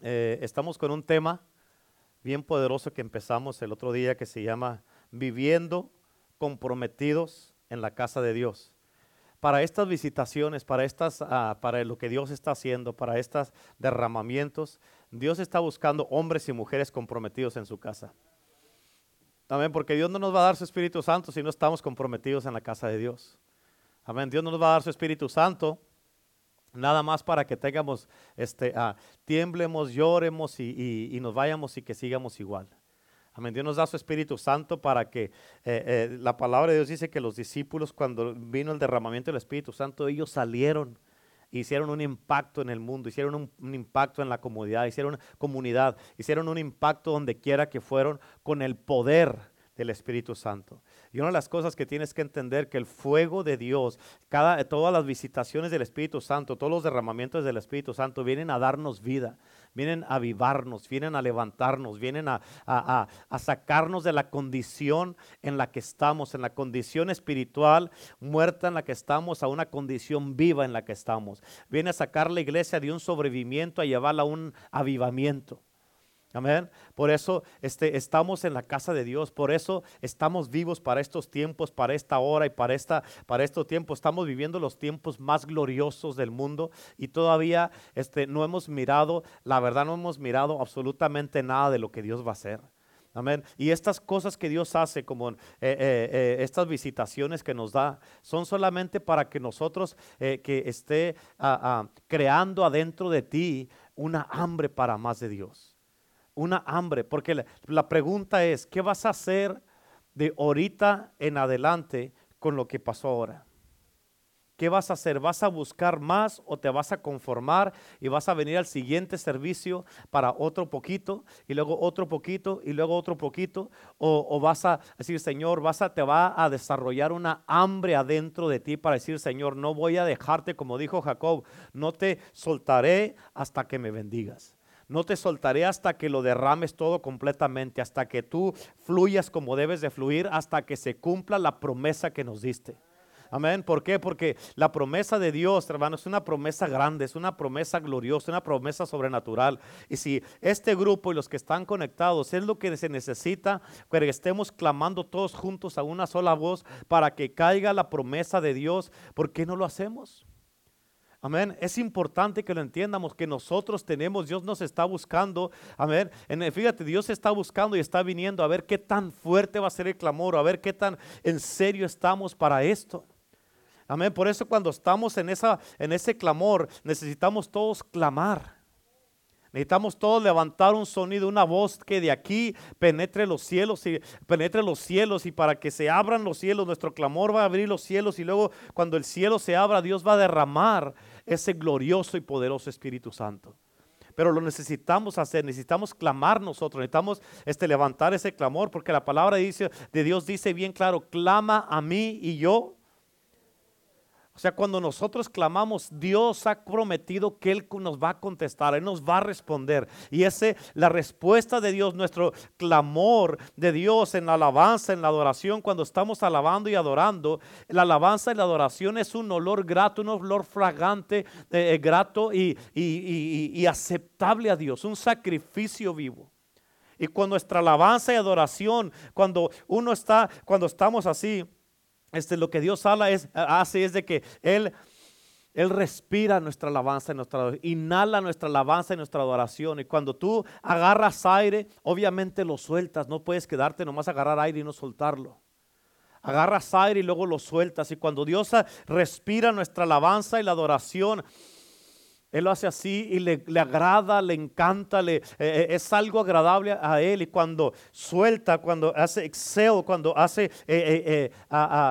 Eh, estamos con un tema bien poderoso que empezamos el otro día que se llama Viviendo comprometidos en la casa de Dios. Para estas visitaciones, para, estas, ah, para lo que Dios está haciendo, para estos derramamientos, Dios está buscando hombres y mujeres comprometidos en su casa. Amén, porque Dios no nos va a dar su Espíritu Santo si no estamos comprometidos en la casa de Dios. Amén, Dios no nos va a dar su Espíritu Santo Nada más para que tengamos, este, uh, tiemblemos, lloremos y, nos vayamos y que sigamos igual. Amén. Dios nos da su Espíritu Santo para que eh, eh, la palabra de Dios dice que los discípulos cuando vino el derramamiento del Espíritu Santo, ellos salieron, hicieron un impacto en el mundo, hicieron un, un impacto en la comunidad, hicieron comunidad, hicieron un impacto donde quiera que fueron con el poder del Espíritu Santo. Y una de las cosas que tienes que entender que el fuego de Dios, todas las visitaciones del Espíritu Santo, todos los derramamientos del Espíritu Santo vienen a darnos vida, vienen a avivarnos, vienen a levantarnos, vienen a, a sacarnos de la condición en la que estamos, en la condición espiritual muerta en la que estamos, a una condición viva en la que estamos. Viene a sacar la iglesia de un sobrevivimiento, a llevarla a un avivamiento. Amén. Por eso este, estamos en la casa de Dios. Por eso estamos vivos para estos tiempos, para esta hora y para, esta, para estos tiempos. Estamos viviendo los tiempos más gloriosos del mundo y todavía este, no hemos mirado, la verdad no hemos mirado absolutamente nada de lo que Dios va a hacer. Amén. Y estas cosas que Dios hace, como eh, eh, eh, estas visitaciones que nos da, son solamente para que nosotros, que esté ah, ah, creando adentro de ti una hambre para más de Dios una hambre, porque la, pregunta es, ¿qué vas a hacer de ahorita en adelante con lo que pasó ahora? ¿Qué vas a hacer? ¿Vas a buscar más o te vas a conformar y vas a venir al siguiente servicio para otro poquito y luego otro poquito y luego otro poquito? ¿O, vas a decir, Señor, vas a, te va a desarrollar una hambre adentro de ti para decir, Señor, no voy a dejarte, como dijo Jacob, no te soltaré hasta que me bendigas? No te soltaré hasta que lo derrames todo completamente, hasta que tú fluyas como debes de fluir, hasta que se cumpla la promesa que nos diste. Amén. ¿Por qué? Porque la promesa de Dios, hermano, es una promesa grande, es una promesa gloriosa, una promesa sobrenatural. Y si este grupo y los que están conectados es lo que se necesita, que estemos clamando todos juntos a una sola voz para que caiga la promesa de Dios, ¿por qué no lo hacemos? Amén. Es importante que lo entiendamos, que nosotros tenemos, Dios nos está buscando. Amén. fíjate, Dios está buscando y está viniendo a ver qué tan fuerte va a ser el clamor, a ver qué tan en serio estamos para esto. Amén. Por eso cuando estamos en, esa, en ese clamor, necesitamos todos clamar. Necesitamos todos levantar un sonido, una voz que de aquí penetre los cielos y penetre los cielos y para que se abran los cielos, nuestro clamor va a abrir los cielos y luego cuando el cielo se abra, Dios va a derramar ese glorioso y poderoso Espíritu Santo. Pero lo necesitamos hacer, necesitamos clamar nosotros, necesitamos este, levantar ese clamor porque la palabra dice, de Dios dice bien claro, clama a mí y yo o sea, cuando nosotros clamamos, Dios ha prometido que Él nos va a contestar, Él nos va a responder. Y esa la respuesta de Dios, nuestro clamor de Dios en la alabanza, en la adoración, cuando estamos alabando y adorando, la alabanza y la adoración es un olor grato, un olor fragante, eh, eh, grato y, y aceptable a Dios, un sacrificio vivo. Y cuando nuestra alabanza y adoración, cuando uno está, cuando estamos así, este, lo que Dios habla hace es de que Él, Él respira nuestra alabanza, nuestra, inhala nuestra alabanza y nuestra adoración. Y cuando tú agarras aire, obviamente lo sueltas. No puedes quedarte nomás agarrar aire y no soltarlo. Agarras aire y luego lo sueltas. Y cuando Dios respira nuestra alabanza y la adoración, él lo hace así y le, agrada, le encanta, le, eh, eh, es algo agradable a Él. Y cuando suelta, cuando hace exhale, cuando hace, eh,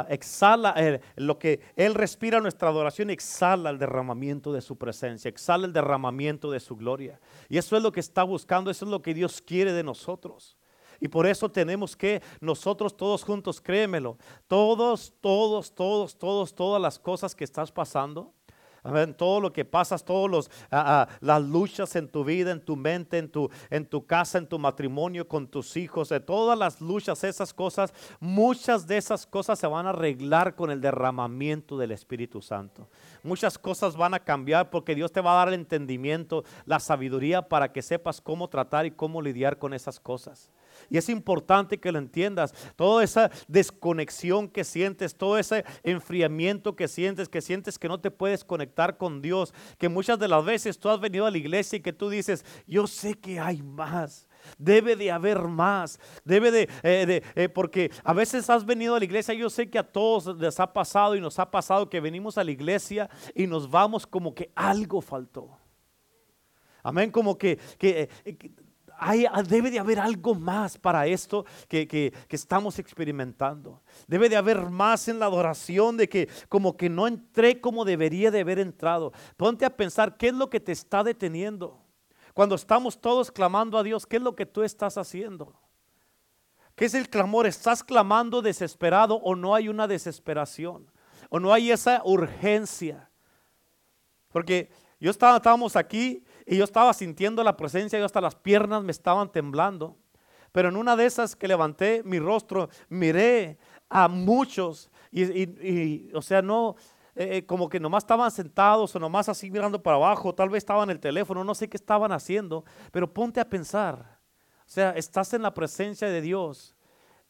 exhala lo que Él respira nuestra adoración, exhala el derramamiento de su presencia, exhala el derramamiento de su gloria. Y eso es lo que está buscando, eso es lo que Dios quiere de nosotros. Y por eso tenemos que nosotros todos juntos, créemelo, todos, todos, todos, todos, todas las cosas que estás pasando Todo lo que pasas, todas ah, ah, las luchas en tu vida, en tu mente, en tu, en tu casa, en tu matrimonio, con tus hijos, de todas las luchas, esas cosas, muchas de esas cosas se van a arreglar con el derramamiento del Espíritu Santo. Muchas cosas van a cambiar porque Dios te va a dar el entendimiento, la sabiduría para que sepas cómo tratar y cómo lidiar con esas cosas. Y es importante que lo entiendas. Toda esa desconexión que sientes, todo ese enfriamiento que sientes, que sientes que no te puedes conectar con Dios, que muchas de las veces tú has venido a la iglesia y que tú dices, yo sé que hay más. Debe de haber más. Debe de, eh, eh, porque a veces has venido a la iglesia. Yo sé que a todos les ha pasado y nos ha pasado que venimos a la iglesia y nos vamos como que algo faltó. Amén, como que, que eh, Ah, debe de haber algo más para esto que, estamos experimentando. Debe de haber más en la adoración de que como que no entré como debería de haber entrado. Ponte a pensar qué es lo que te está deteniendo. Cuando estamos todos clamando a Dios, ¿qué es lo que tú estás haciendo? ¿Qué es el clamor? ¿Estás clamando desesperado o no hay una desesperación? ¿O no hay esa urgencia? Porque yo estaba, estábamos aquí y yo estaba sintiendo la presencia y hasta las piernas me estaban temblando. Pero en una de esas que levanté mi rostro, miré a muchos y, o sea, no, eh, eh, como que nomás estaban sentados o nomás así mirando para abajo, tal vez estaban en el teléfono, no sé qué estaban haciendo, pero ponte a pensar, o sea, estás en la presencia de Dios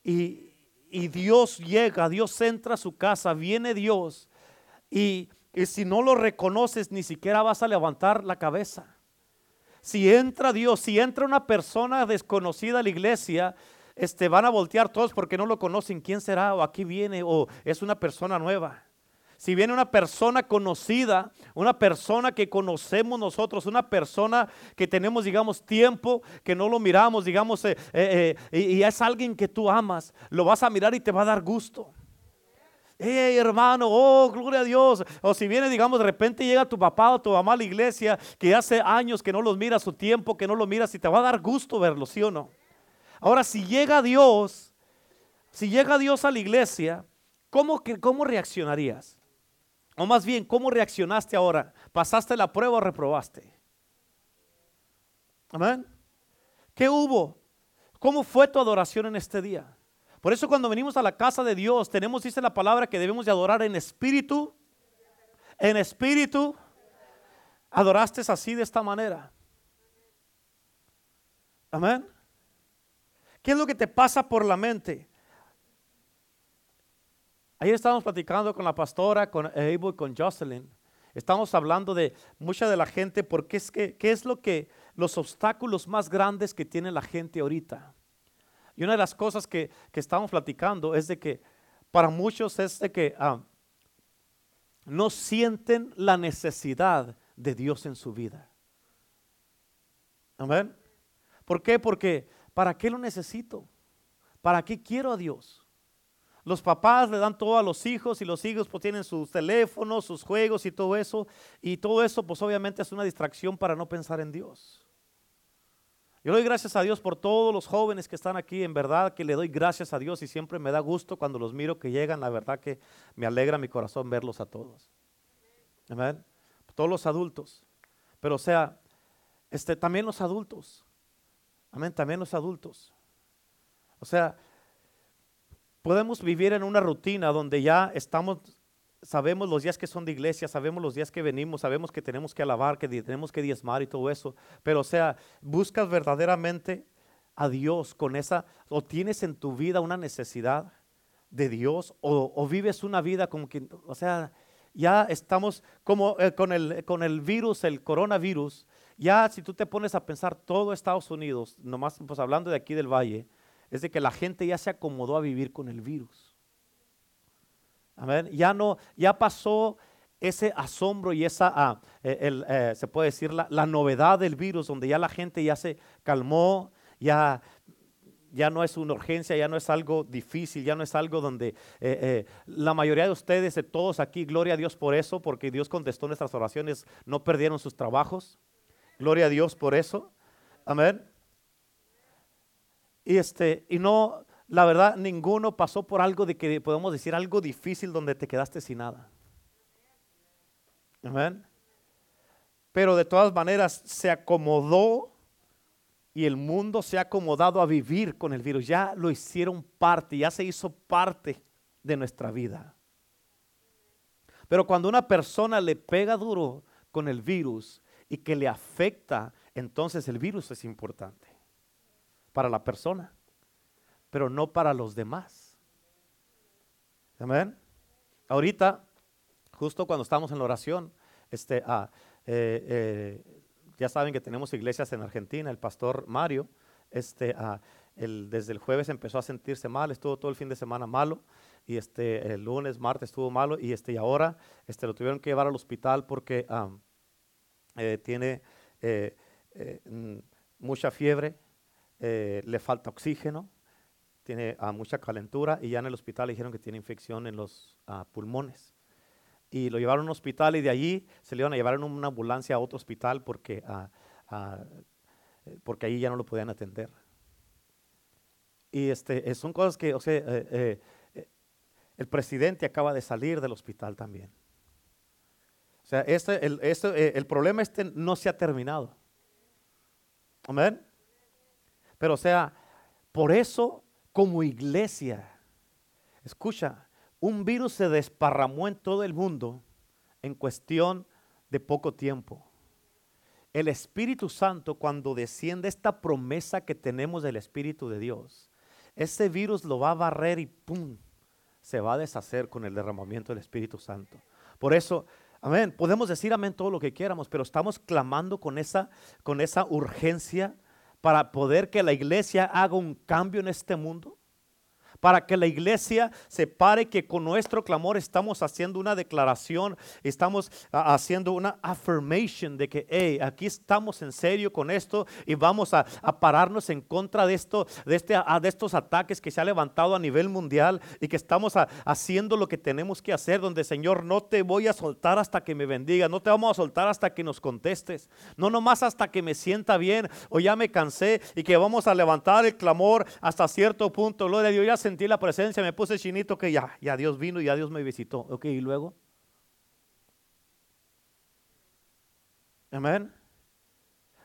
y, y Dios llega, Dios entra a su casa, viene Dios y, y si no lo reconoces ni siquiera vas a levantar la cabeza. Si entra Dios, si entra una persona desconocida a la iglesia, este, van a voltear todos porque no lo conocen. ¿Quién será? O aquí viene, o es una persona nueva. Si viene una persona conocida, una persona que conocemos nosotros, una persona que tenemos, digamos, tiempo, que no lo miramos, digamos, eh, eh, eh, y es alguien que tú amas, lo vas a mirar y te va a dar gusto hey hermano, oh, gloria a Dios. O si viene, digamos, de repente llega tu papá o tu mamá a la iglesia, que hace años que no los miras, su tiempo que no lo miras, y te va a dar gusto verlo, ¿sí o no? Ahora, si llega Dios, si llega Dios a la iglesia, ¿cómo, cómo reaccionarías? O más bien, ¿cómo reaccionaste ahora? ¿Pasaste la prueba o reprobaste? Amén. ¿Qué hubo? ¿Cómo fue tu adoración en este día? Por eso cuando venimos a la casa de Dios, tenemos, dice la palabra, que debemos de adorar en espíritu. En espíritu. Adoraste así de esta manera. Amén. ¿Qué es lo que te pasa por la mente? Ayer estábamos platicando con la pastora, con Abel y con Jocelyn. Estamos hablando de mucha de la gente, porque es que, ¿qué es lo que, los obstáculos más grandes que tiene la gente ahorita? Y una de las cosas que, estamos platicando es de que para muchos es de que ah, no sienten la necesidad de Dios en su vida. Amén. ¿Por qué? Porque ¿para qué lo necesito? ¿Para qué quiero a Dios? Los papás le dan todo a los hijos y los hijos pues tienen sus teléfonos, sus juegos y todo eso. Y todo eso pues obviamente es una distracción para no pensar en Dios. Yo doy gracias a Dios por todos los jóvenes que están aquí, en verdad que le doy gracias a Dios y siempre me da gusto cuando los miro que llegan, la verdad que me alegra mi corazón verlos a todos. Amén. Todos los adultos. Pero o sea, este, también los adultos. Amén, también los adultos. O sea, podemos vivir en una rutina donde ya estamos sabemos los días que son de iglesia, sabemos los días que venimos, sabemos que tenemos que alabar, que tenemos que diezmar y todo eso. Pero o sea, buscas verdaderamente a Dios con esa, o tienes en tu vida una necesidad de Dios, o, vives una vida como que, o sea, ya estamos como eh, con, el, con el virus, el coronavirus, ya si tú te pones a pensar todo Estados Unidos, nomás pues hablando de aquí del valle, es de que la gente ya se acomodó a vivir con el virus. Ya no, ya pasó ese asombro y esa, ah, eh, eh, se puede decir, la, novedad del virus, donde ya la gente ya se calmó, ya, ya no es una urgencia, ya no es algo difícil, ya no es algo donde eh, la mayoría de ustedes, de todos aquí, gloria a Dios por eso, porque Dios contestó nuestras oraciones, no perdieron sus trabajos. Gloria a Dios por eso. Amén. Y este, y no, la verdad, ninguno pasó por algo de que podemos decir algo difícil donde te quedaste sin nada. Amén. Pero de todas maneras se acomodó y el mundo se ha acomodado a vivir con el virus. Ya lo hicieron parte, ya se hizo parte de nuestra vida. Pero cuando una persona le pega duro con el virus y que le afecta, entonces el virus es importante para la persona, pero no para los demás. Amén. Ahorita, justo cuando estamos en la oración, este, ah, eh, eh, ya saben que tenemos iglesias en Argentina. El pastor Mario, este, ah, desde el jueves empezó a sentirse mal, estuvo todo el fin de semana malo y este, el lunes, martes estuvo malo y, este, y ahora este, lo tuvieron que llevar al hospital porque eh, tiene mm, mucha fiebre, le falta oxígeno, tiene ah, mucha calentura y ya en el hospital le dijeron que tiene infección en los pulmones y lo llevaron a un hospital y de allí se le iban a llevar en una ambulancia a otro hospital porque, ah, ah, porque ahí ya no lo podían atender. Y este, son cosas que, o sea, eh, eh, el presidente acaba de salir del hospital también. O sea, este, el, este, eh, el problema este no se ha terminado. Amén. Pero o sea, por eso como iglesia, escucha, un virus se desparramó en todo el mundo en cuestión de poco tiempo. El Espíritu Santo, cuando desciende esta promesa que tenemos del Espíritu de Dios, ese virus lo va a barrer y ¡pum! se va a deshacer con el derramamiento del Espíritu Santo. Por eso, amén, podemos decir amén todo lo que quieramos, pero estamos clamando con esa, con esa urgencia para poder que la iglesia haga un cambio en este mundo para que la iglesia se pare que con nuestro clamor estamos haciendo una declaración, estamos ah, haciendo una affirmation de que, hey, aquí estamos en serio con esto y vamos a, pararnos en contra de esto, de, este, ah, de estos ataques que se ha levantado a nivel mundial y que estamos haciendo lo que tenemos que hacer, donde Señor, no te voy a soltar hasta que me bendiga, no te vamos a soltar hasta que nos contestes, no nomás hasta que me sienta bien o ya me cansé y que vamos a levantar el clamor hasta cierto punto, gloria a Dios, ya sentí la presencia, me puse chinito que ya, ya Dios vino ya Dios me visitó. Ok, y luego. Amén.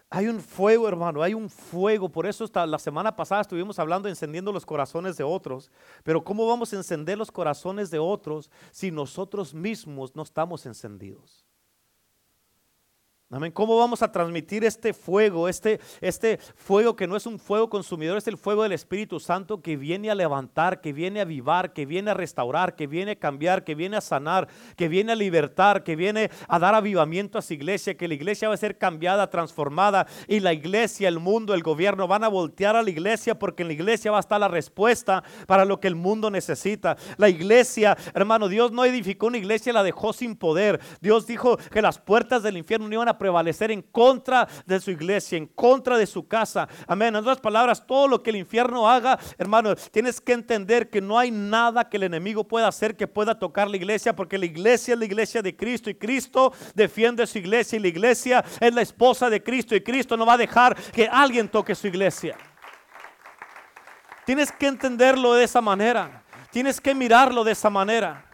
Hay un fuego, hermano, hay un fuego. Por eso hasta la semana pasada estuvimos hablando encendiendo los corazones de otros. Pero ¿cómo vamos a encender los corazones de otros si nosotros mismos no estamos encendidos? Amén. ¿Cómo vamos a transmitir este fuego, este, este fuego que no es un fuego consumidor, es el fuego del Espíritu Santo que viene a levantar, que viene a avivar, que viene a restaurar, que viene a cambiar, que viene a sanar, que viene a libertar, que viene a dar avivamiento a su iglesia, que la iglesia va a ser cambiada, transformada y la iglesia, el mundo, el gobierno van a voltear a la iglesia porque en la iglesia va a estar la respuesta para lo que el mundo necesita. La iglesia, hermano, Dios no edificó una iglesia, la dejó sin poder. Dios dijo que las puertas del infierno no iban a prevalecer en contra de su iglesia, en contra de su casa. Amén. En otras palabras, todo lo que el infierno haga, hermano, tienes que entender que no hay nada que el enemigo pueda hacer que pueda tocar la iglesia, porque la iglesia es la iglesia de Cristo y Cristo defiende su iglesia y la iglesia es la esposa de Cristo y Cristo no va a dejar que alguien toque su iglesia. Tienes que entenderlo de esa manera. Tienes que mirarlo de esa manera.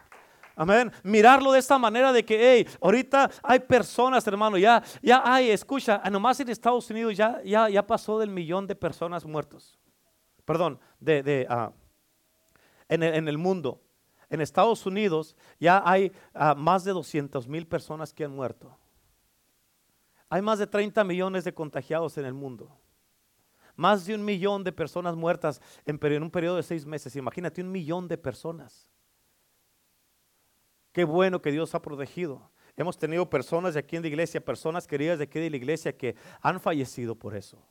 Amén. Mirarlo de esta manera de que, hey, ahorita hay personas, hermano, ya, ya hay, escucha, nomás en Estados Unidos ya, ya, ya pasó del millón de personas muertos. Perdón, de, de ah, en, el, en, el, mundo. En Estados Unidos ya hay ah, más de 200 mil personas que han muerto. Hay más de 30 millones de contagiados en el mundo. Más de un millón de personas muertas en, en un periodo de seis meses. Imagínate, un millón de personas. Qué bueno que Dios ha protegido. Hemos tenido personas de aquí en la iglesia, personas queridas de aquí de la iglesia que han fallecido por eso.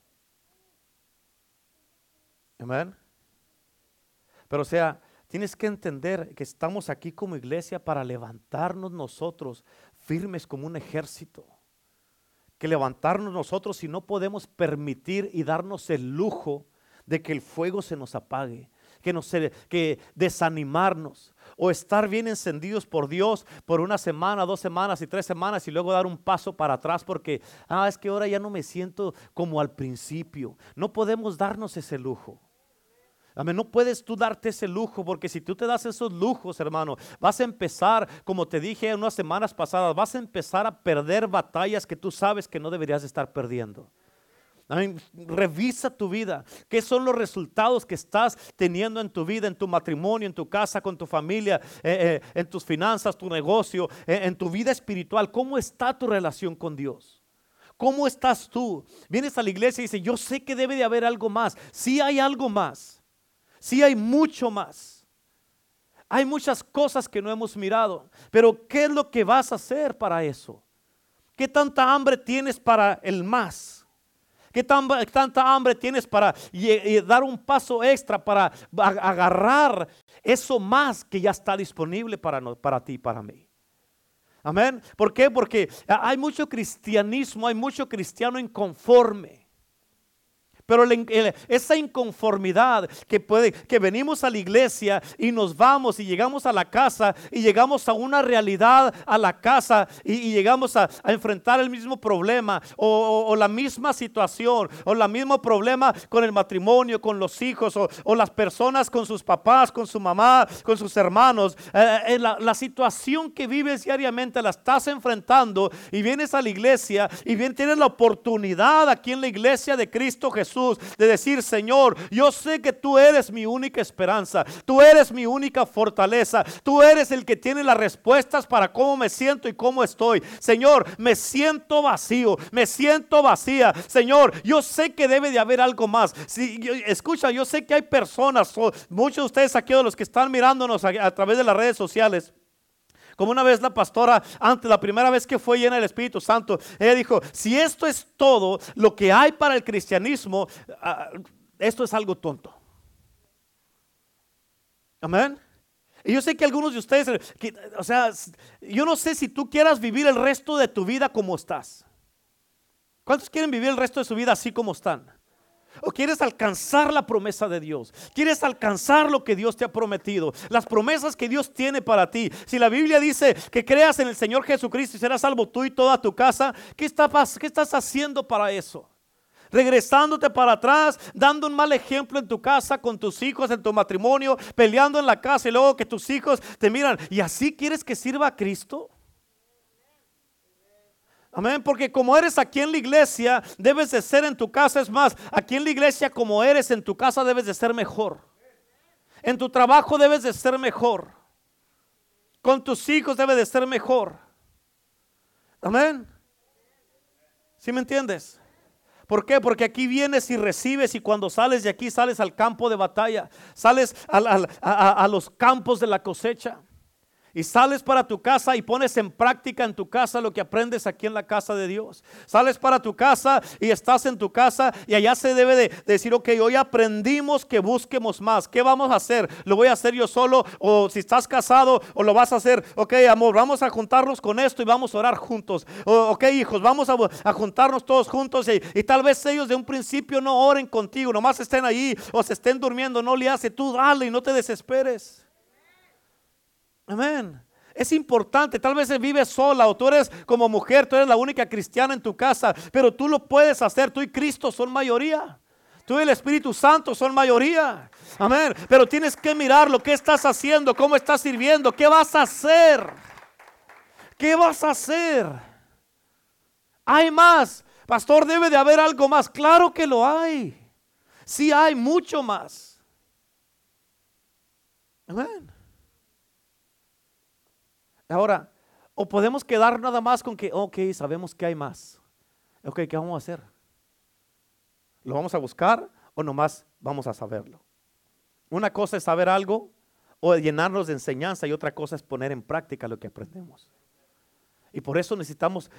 Amén. Pero o sea, tienes que entender que estamos aquí como iglesia para levantarnos nosotros firmes como un ejército. Que levantarnos nosotros si no podemos permitir y darnos el lujo de que el fuego se nos apague, que, nos, que desanimarnos, o estar bien encendidos por Dios por una semana, dos semanas y tres semanas y luego dar un paso para atrás porque, ah, es que ahora ya no me siento como al principio. No podemos darnos ese lujo. Amén. No puedes tú darte ese lujo porque si tú te das esos lujos, hermano, vas a empezar, como te dije unas semanas pasadas, vas a empezar a perder batallas que tú sabes que no deberías estar perdiendo. Revisa tu vida. ¿Qué son los resultados que estás teniendo en tu vida, en tu matrimonio, en tu casa, con tu familia, eh, eh, en tus finanzas, tu negocio, eh, en tu vida espiritual? ¿Cómo está tu relación con Dios? ¿Cómo estás tú? Vienes a la iglesia y dices, yo sé que debe de haber algo más. Sí hay algo más. Sí hay mucho más. Hay muchas cosas que no hemos mirado. Pero ¿qué es lo que vas a hacer para eso? ¿Qué tanta hambre tienes para el más? ¿Qué tanta hambre tienes para dar un paso extra para agarrar eso más que ya está disponible para, para ti y para mí? Amén. ¿Por qué? Porque hay mucho cristianismo, hay mucho cristiano inconforme. Pero esa inconformidad que puede, que venimos a la iglesia y nos vamos y llegamos a la casa y llegamos a una realidad a la casa y, llegamos a, enfrentar el mismo problema o, la misma situación o el mismo problema con el matrimonio, con los hijos o, las personas con sus papás, con su mamá, con sus hermanos. Eh, eh, la, la, situación que vives diariamente la estás enfrentando y vienes a la iglesia y bien tienes la oportunidad aquí en la iglesia de Cristo Jesús de decir, Señor, yo sé que tú eres mi única esperanza, tú eres mi única fortaleza, tú eres el que tiene las respuestas para cómo me siento y cómo estoy. Señor, me siento vacío, me siento vacía. Señor, yo sé que debe de haber algo más. Si, escucha, yo sé que hay personas, muchos de ustedes aquí de los que están mirándonos a través de las redes sociales, como una vez la pastora, antes, la primera vez que fue llena del Espíritu Santo, ella dijo, si esto es todo lo que hay para el cristianismo, ah, esto es algo tonto. Amén. Y yo sé que algunos de ustedes, o sea, yo no sé si tú quieras vivir el resto de tu vida como estás. ¿Cuántos quieren vivir el resto de su vida así como están? ¿O quieres alcanzar la promesa de Dios? ¿Quieres alcanzar lo que Dios te ha prometido? Las promesas que Dios tiene para ti. Si la Biblia dice que creas en el Señor Jesucristo y serás salvo tú y toda tu casa, ¿qué, estás haciendo para eso? regresándote para atrás, dando un mal ejemplo en tu casa, con tus hijos, en tu matrimonio, peleando en la casa y luego que tus hijos te miran. ¿Y así quieres que sirva a Cristo? Amén, porque como eres aquí en la iglesia, debes de ser en tu casa. Es más, aquí en la iglesia como eres en tu casa debes de ser mejor. En tu trabajo debes de ser mejor. Con tus hijos debes de ser mejor. Amén. ¿Sí me entiendes? ¿Por qué? Porque aquí vienes y recibes y cuando sales de aquí sales al campo de batalla, sales a los campos de la cosecha y sales para tu casa y pones en práctica en tu casa lo que aprendes aquí en la casa de Dios. Sales para tu casa y estás en tu casa y allá se debe de decir, ok, hoy aprendimos que busquemos más. ¿Qué vamos a hacer? ¿Lo voy a hacer yo solo? O si estás casado o lo vas a hacer, ok, amor, vamos a juntarnos con esto y vamos a orar juntos. Ok, hijos, vamos a, juntarnos todos juntos y, y, tal vez ellos de un principio no oren contigo, nomás estén ahí o se estén durmiendo, no le hace, tú dale y no te desesperes. Amén. Es importante, tal vez vives sola o tú eres como mujer, tú eres la única cristiana en tu casa, pero tú lo puedes hacer, tú y Cristo son mayoría. Tú y el Espíritu Santo son mayoría. Amén. Pero tienes que mirar lo que estás haciendo, cómo estás sirviendo, qué vas a hacer. ¿Qué vas a hacer? Hay más. Pastor, debe de haber algo más. Claro que lo hay. Sí hay mucho más. Amén. Ahora, o podemos quedar nada más con que, ok, sabemos que hay más. Ok, ¿qué vamos a hacer? ¿Lo vamos a buscar o nomás vamos a saberlo? Una cosa es saber algo o llenarnos de enseñanza y otra cosa es poner en práctica lo que aprendemos. Y por eso necesitamos,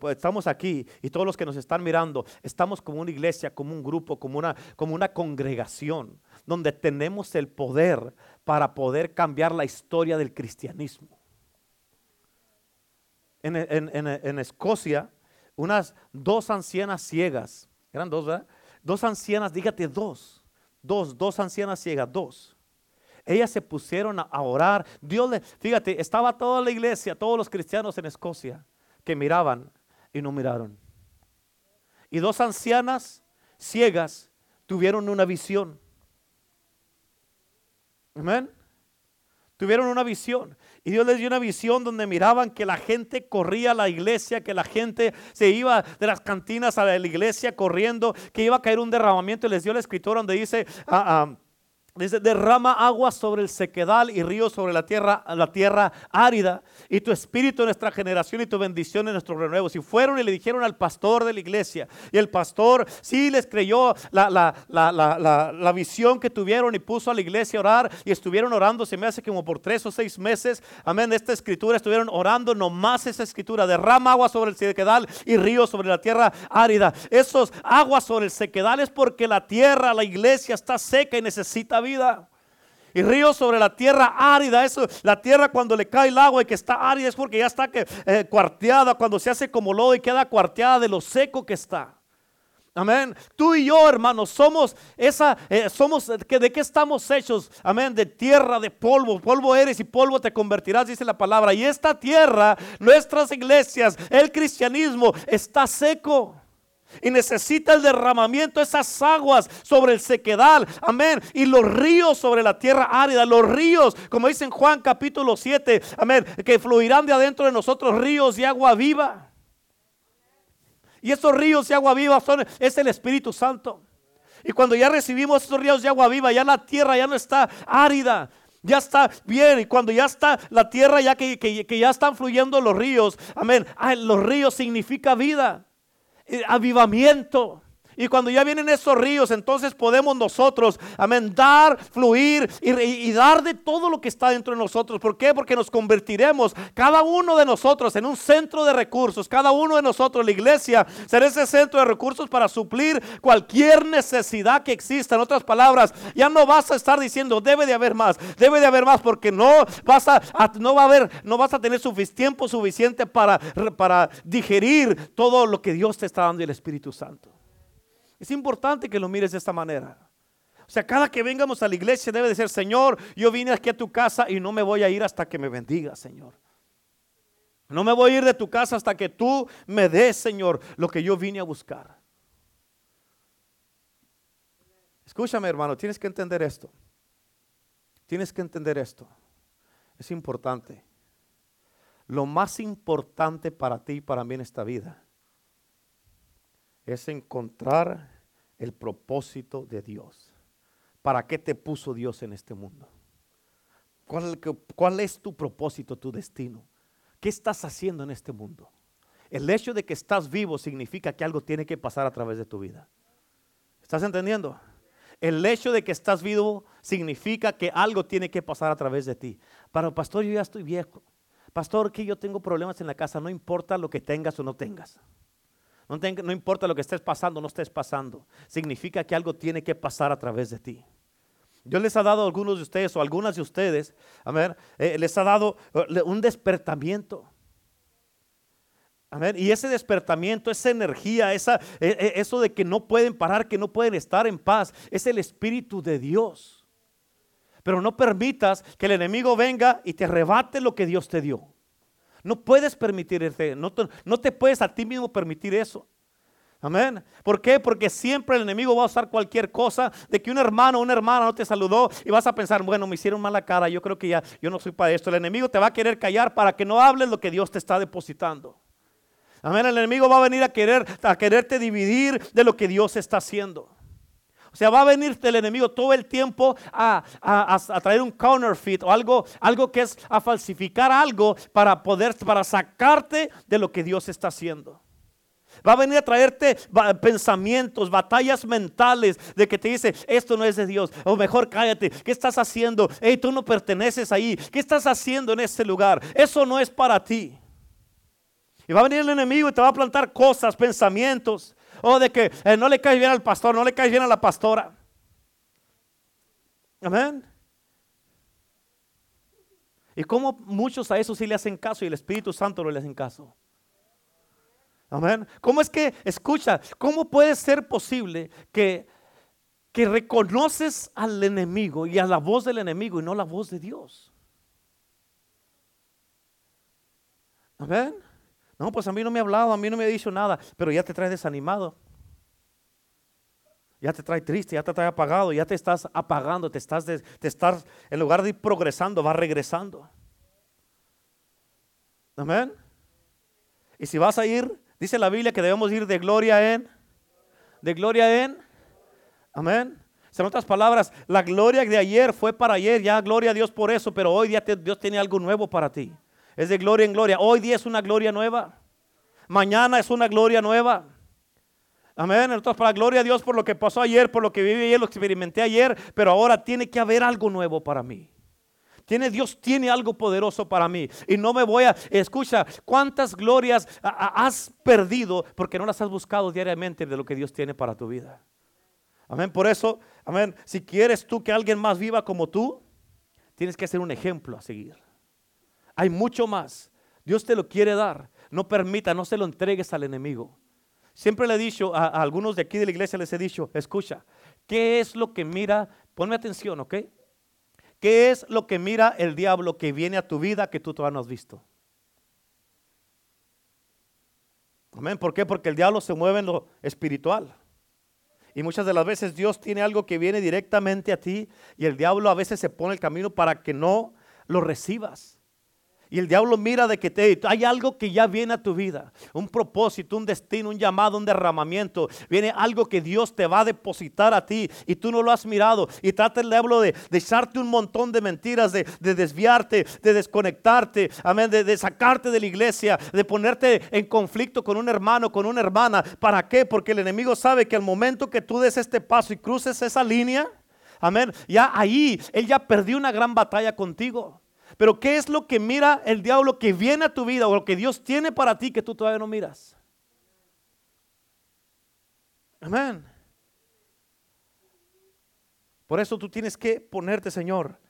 pues, estamos aquí y todos los que nos están mirando, estamos como una iglesia, como un grupo, como una, como una congregación, donde tenemos el poder para poder cambiar la historia del cristianismo en, Escocia unas dos ancianas ciegas. Eran dos, ¿verdad? Dos ancianas, dígate dos. Dos, dos ancianas ciegas, dos. Ellas se pusieron a, orar. Dios le, fíjate, estaba toda la iglesia, todos los cristianos en Escocia que miraban y no miraron. Y dos ancianas ciegas tuvieron una visión. Amén. Tuvieron una visión. Y Dios les dio una visión donde miraban que la gente corría a la iglesia, que la gente se iba de las cantinas a la iglesia corriendo, que iba a caer un derramamiento. Y les dio la escritura donde dice... ah, ah, Dice, derrama agua sobre el sequedal y ríos sobre la tierra, la tierra árida. Y tu espíritu en nuestra generación y tu bendición en nuestro renuevo. Si fueron y le dijeron al pastor de la iglesia. Y el pastor sí les creyó la, la, la, la, visión que tuvieron y puso a la iglesia a orar. Y estuvieron orando, se me hace como por tres o seis meses. Amén. Esta escritura estuvieron orando nomás esa escritura. Derrama agua sobre el sequedal y ríos sobre la tierra árida. Esos aguas sobre el sequedal es porque la tierra, la iglesia está seca y necesita vida. Y ríos sobre la tierra árida, eso, la tierra cuando le cae el agua y que está árida es porque ya está que, eh, cuarteada, cuando se hace como lodo y queda cuarteada de lo seco que está. Amén. Tú y yo, hermanos, somos esa, eh, somos, que, ¿de qué estamos hechos? Amén. De tierra, de polvo. Polvo eres y polvo te convertirás, dice la palabra. Y esta tierra, nuestras iglesias, el cristianismo, está seco. Y necesita el derramamiento de esas aguas sobre el sequedal. Amén. Y los ríos sobre la tierra árida. Los ríos, como dice en Juan capítulo 7. Amén. Que fluirán de adentro de nosotros ríos de agua viva. Y esos ríos de agua viva son, es el Espíritu Santo. Y cuando ya recibimos esos ríos de agua viva, ya la tierra ya no está árida, ya está bien. Y cuando ya está la tierra, ya que, que ya están fluyendo los ríos, amén. Los ríos significa vida. Avivamiento. Y cuando ya vienen esos ríos, entonces podemos nosotros, amén, dar, fluir y, dar de todo lo que está dentro de nosotros. ¿Por qué? Porque nos convertiremos, cada uno de nosotros, en un centro de recursos. Cada uno de nosotros, la iglesia, será ese centro de recursos para suplir cualquier necesidad que exista. En otras palabras, ya no vas a estar diciendo, debe de haber más, debe de haber más, porque no vas a, no va a haber, no vas a tener tiempo suficiente para, para digerir todo lo que Dios te está dando y el Espíritu Santo. Es importante que lo mires de esta manera. O sea, cada que vengamos a la iglesia debe de ser, Señor, yo vine aquí a tu casa y no me voy a ir hasta que me bendigas, Señor. No me voy a ir de tu casa hasta que tú me des, Señor, lo que yo vine a buscar. Escúchame, hermano, tienes que entender esto. Tienes que entender esto. Es importante. Lo más importante para ti y para mí en esta vida es encontrar el propósito de Dios. ¿Para qué te puso Dios en este mundo? ¿Cuál, ¿Cuál, es tu propósito, tu destino? ¿Qué estás haciendo en este mundo? El hecho de que estás vivo significa que algo tiene que pasar a través de tu vida. ¿Estás entendiendo? El hecho de que estás vivo significa que algo tiene que pasar a través de ti. Para pastor, yo ya estoy viejo. Pastor, que yo tengo problemas en la casa, no importa lo que tengas o no tengas. No, importa lo que estés pasando no estés pasando. Significa que algo tiene que pasar a través de ti. Dios les ha dado a algunos de ustedes o algunas de ustedes, a ver, eh, les ha dado eh, un despertamiento. A y ese despertamiento, esa energía, esa, eh, eso de que no pueden parar, que no pueden estar en paz, es el Espíritu de Dios. Pero no permitas que el enemigo venga y te arrebate lo que Dios te dio. No puedes permitir, no no te puedes a ti mismo permitir eso. Amén. ¿Por qué? Porque siempre el enemigo va a usar cualquier cosa de que un hermano o una hermana no te saludó y vas a pensar, bueno, me hicieron mala cara, yo creo que ya, yo no soy para esto. El enemigo te va a querer callar para que no hables lo que Dios te está depositando. Amén. El enemigo va a venir a querer, a quererte dividir de lo que Dios está haciendo. Sea, va a venir el enemigo todo el tiempo a, traer un counterfeit o algo, algo que es a falsificar algo para poder, para sacarte de lo que Dios está haciendo. Va a venir a traerte pensamientos, batallas mentales de que te dice, esto no es de Dios, o mejor cállate, ¿qué estás haciendo? Hey, tú no perteneces ahí, ¿qué estás haciendo en este lugar? Eso no es para ti. Y va a venir el enemigo y te va a plantar cosas, pensamientos, o de que eh, no le cae bien al pastor, no le cae bien a la pastora. Amén. Y como muchos a eso sí le hacen caso y el Espíritu Santo no le hacen caso. Amén. ¿Cómo es que, escucha, cómo puede ser posible que, que reconoces al enemigo y a la voz del enemigo y no la voz de Dios? Amén. No, pues a mí no me ha hablado, a mí no me ha dicho nada, pero ya te traes desanimado. ya te trae triste, ya te trae apagado, ya te estás apagando, te estás, te estás, en lugar de ir progresando, va regresando. Amén. Y si vas a ir, dice la Biblia que debemos ir de gloria en, de gloria en, amén. En otras palabras, la gloria de ayer fue para ayer, ya gloria a Dios por eso, pero hoy Dios tiene algo nuevo para ti. Es de gloria en gloria. Hoy día es una gloria nueva. Mañana es una gloria nueva. Amén. Entonces, para gloria a Dios por lo que pasó ayer, por lo que viví ayer, lo experimenté ayer, pero ahora tiene que haber algo nuevo para mí. Tiene, Dios tiene algo poderoso para mí. Y no me voy a, escucha, ¿cuántas glorias has perdido porque no las has buscado diariamente de lo que Dios tiene para tu vida? Amén. Por eso, amén, si quieres tú que alguien más viva como tú, tienes que ser un ejemplo a seguir. Hay mucho más. Dios te lo quiere dar. No permita, no se lo entregues al enemigo. Siempre le he dicho a, algunos de aquí de la iglesia, les he dicho, escucha, ¿qué es lo que mira? Ponme atención, ¿ok? ¿Qué es lo que mira el diablo que viene a tu vida que tú todavía no has visto? Amén. ¿Por qué? Porque el diablo se mueve en lo espiritual. Y muchas de las veces Dios tiene algo que viene directamente a ti y el diablo a veces se pone el camino para que no lo recibas. Y el diablo mira de que te, hay algo que ya viene a tu vida, un propósito, un destino, un llamado, un derramamiento. Viene algo que Dios te va a depositar a ti y tú no lo has mirado. Y trata el diablo de, de echarte un montón de mentiras, de, desviarte, de desconectarte, amén, de, de, sacarte de la iglesia, de ponerte en conflicto con un hermano, con una hermana. ¿Para qué? Porque el enemigo sabe que al momento que tú des este paso y cruces esa línea, amén, ya ahí él ya perdió una gran batalla contigo. Pero ¿qué es lo que mira el diablo que viene a tu vida o lo que Dios tiene para ti que tú todavía no miras? Amén. Por eso tú tienes que ponerte, Señor.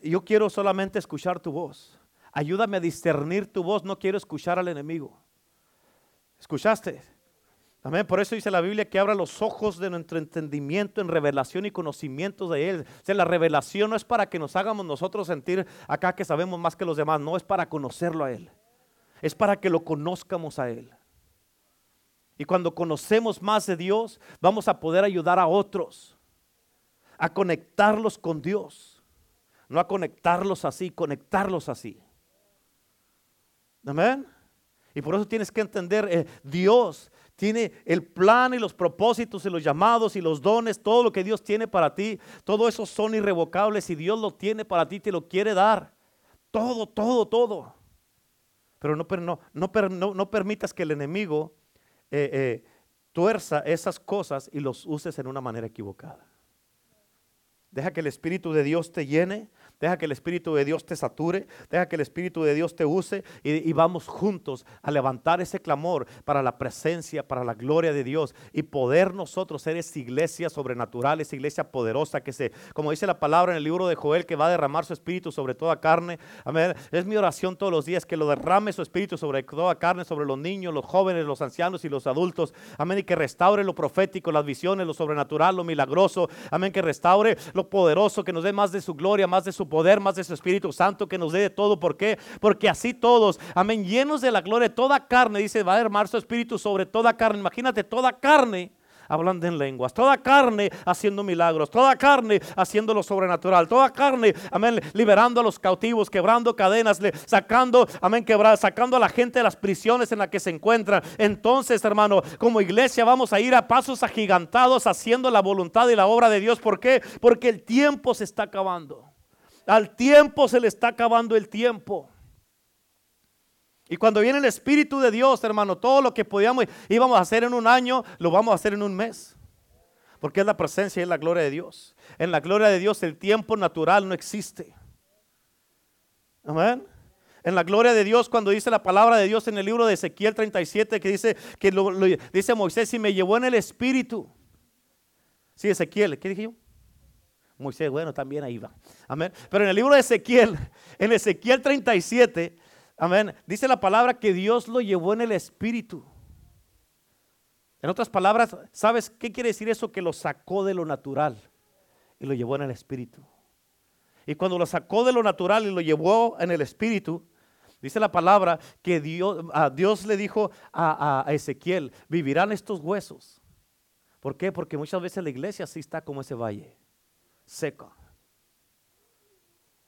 Yo quiero solamente escuchar tu voz. Ayúdame a discernir tu voz. No quiero escuchar al enemigo. ¿Escuchaste? Amén. Por eso dice la Biblia que abra los ojos de nuestro entendimiento en revelación y conocimiento de Él. O sea, la revelación no es para que nos hagamos nosotros sentir acá que sabemos más que los demás. No es para conocerlo a Él. Es para que lo conozcamos a Él. Y cuando conocemos más de Dios, vamos a poder ayudar a otros a conectarlos con Dios. No a conectarlos así, conectarlos así. Amén. Y por eso tienes que entender, eh, Dios tiene el plan y los propósitos y los llamados y los dones, todo lo que Dios tiene para ti, todo eso son irrevocables y Dios lo tiene para ti, te lo quiere dar. Todo, todo, todo. Pero no, no, no, permitas que el enemigo eh, eh, tuerza esas cosas y los uses en una manera equivocada. Deja que el Espíritu de Dios te llene, Deja que el Espíritu de Dios te sature, deja que el Espíritu de Dios te use y, vamos juntos a levantar ese clamor para la presencia, para la gloria de Dios y poder nosotros ser esa iglesia sobrenatural, esa iglesia poderosa que se, como dice la palabra en el libro de Joel, que va a derramar su Espíritu sobre toda carne. Amén. Es mi oración todos los días que lo derrame su Espíritu sobre toda carne, sobre los niños, los jóvenes, los ancianos y los adultos. Amén. Y que restaure lo profético, las visiones, lo sobrenatural, lo milagroso. Amén. Que restaure lo poderoso, que nos dé más de su gloria, más de su poder más de su Espíritu Santo que nos dé de todo. ¿Por qué? Porque así todos, amén, llenos de la gloria, toda carne, dice, va a derramar su Espíritu sobre toda carne. Imagínate, toda carne hablando en lenguas, toda carne haciendo milagros, toda carne haciendo lo sobrenatural, toda carne, amén, liberando a los cautivos, quebrando cadenas, sacando, amén, quebrar, sacando a la gente de las prisiones en las que se encuentran. Entonces, hermano, como iglesia vamos a ir a pasos agigantados haciendo la voluntad y la obra de Dios. ¿Por qué? Porque el tiempo se está acabando. Al tiempo se le está acabando el tiempo. Y cuando viene el Espíritu de Dios, hermano, todo lo que podíamos, íbamos a hacer en un año, lo vamos a hacer en un mes. Porque es la presencia y es la gloria de Dios. En la gloria de Dios el tiempo natural no existe. Amén. En la gloria de Dios, cuando dice la palabra de Dios en el libro de Ezequiel 37, que dice que dice Moisés y me llevó en el Espíritu. Sí, Ezequiel, ¿qué dije yo? Moisés, bueno, también ahí va. Amén. Pero en el libro de Ezequiel, en Ezequiel 37, amén, dice la palabra que Dios lo llevó en el espíritu. En otras palabras, ¿sabes qué quiere decir eso? Que lo sacó de lo natural y lo llevó en el espíritu. Y cuando lo sacó de lo natural y lo llevó en el espíritu, dice la palabra que Dios, a Dios le dijo a, a Ezequiel, vivirán estos huesos. ¿Por qué? Porque muchas veces la iglesia sí está como ese valle, seco.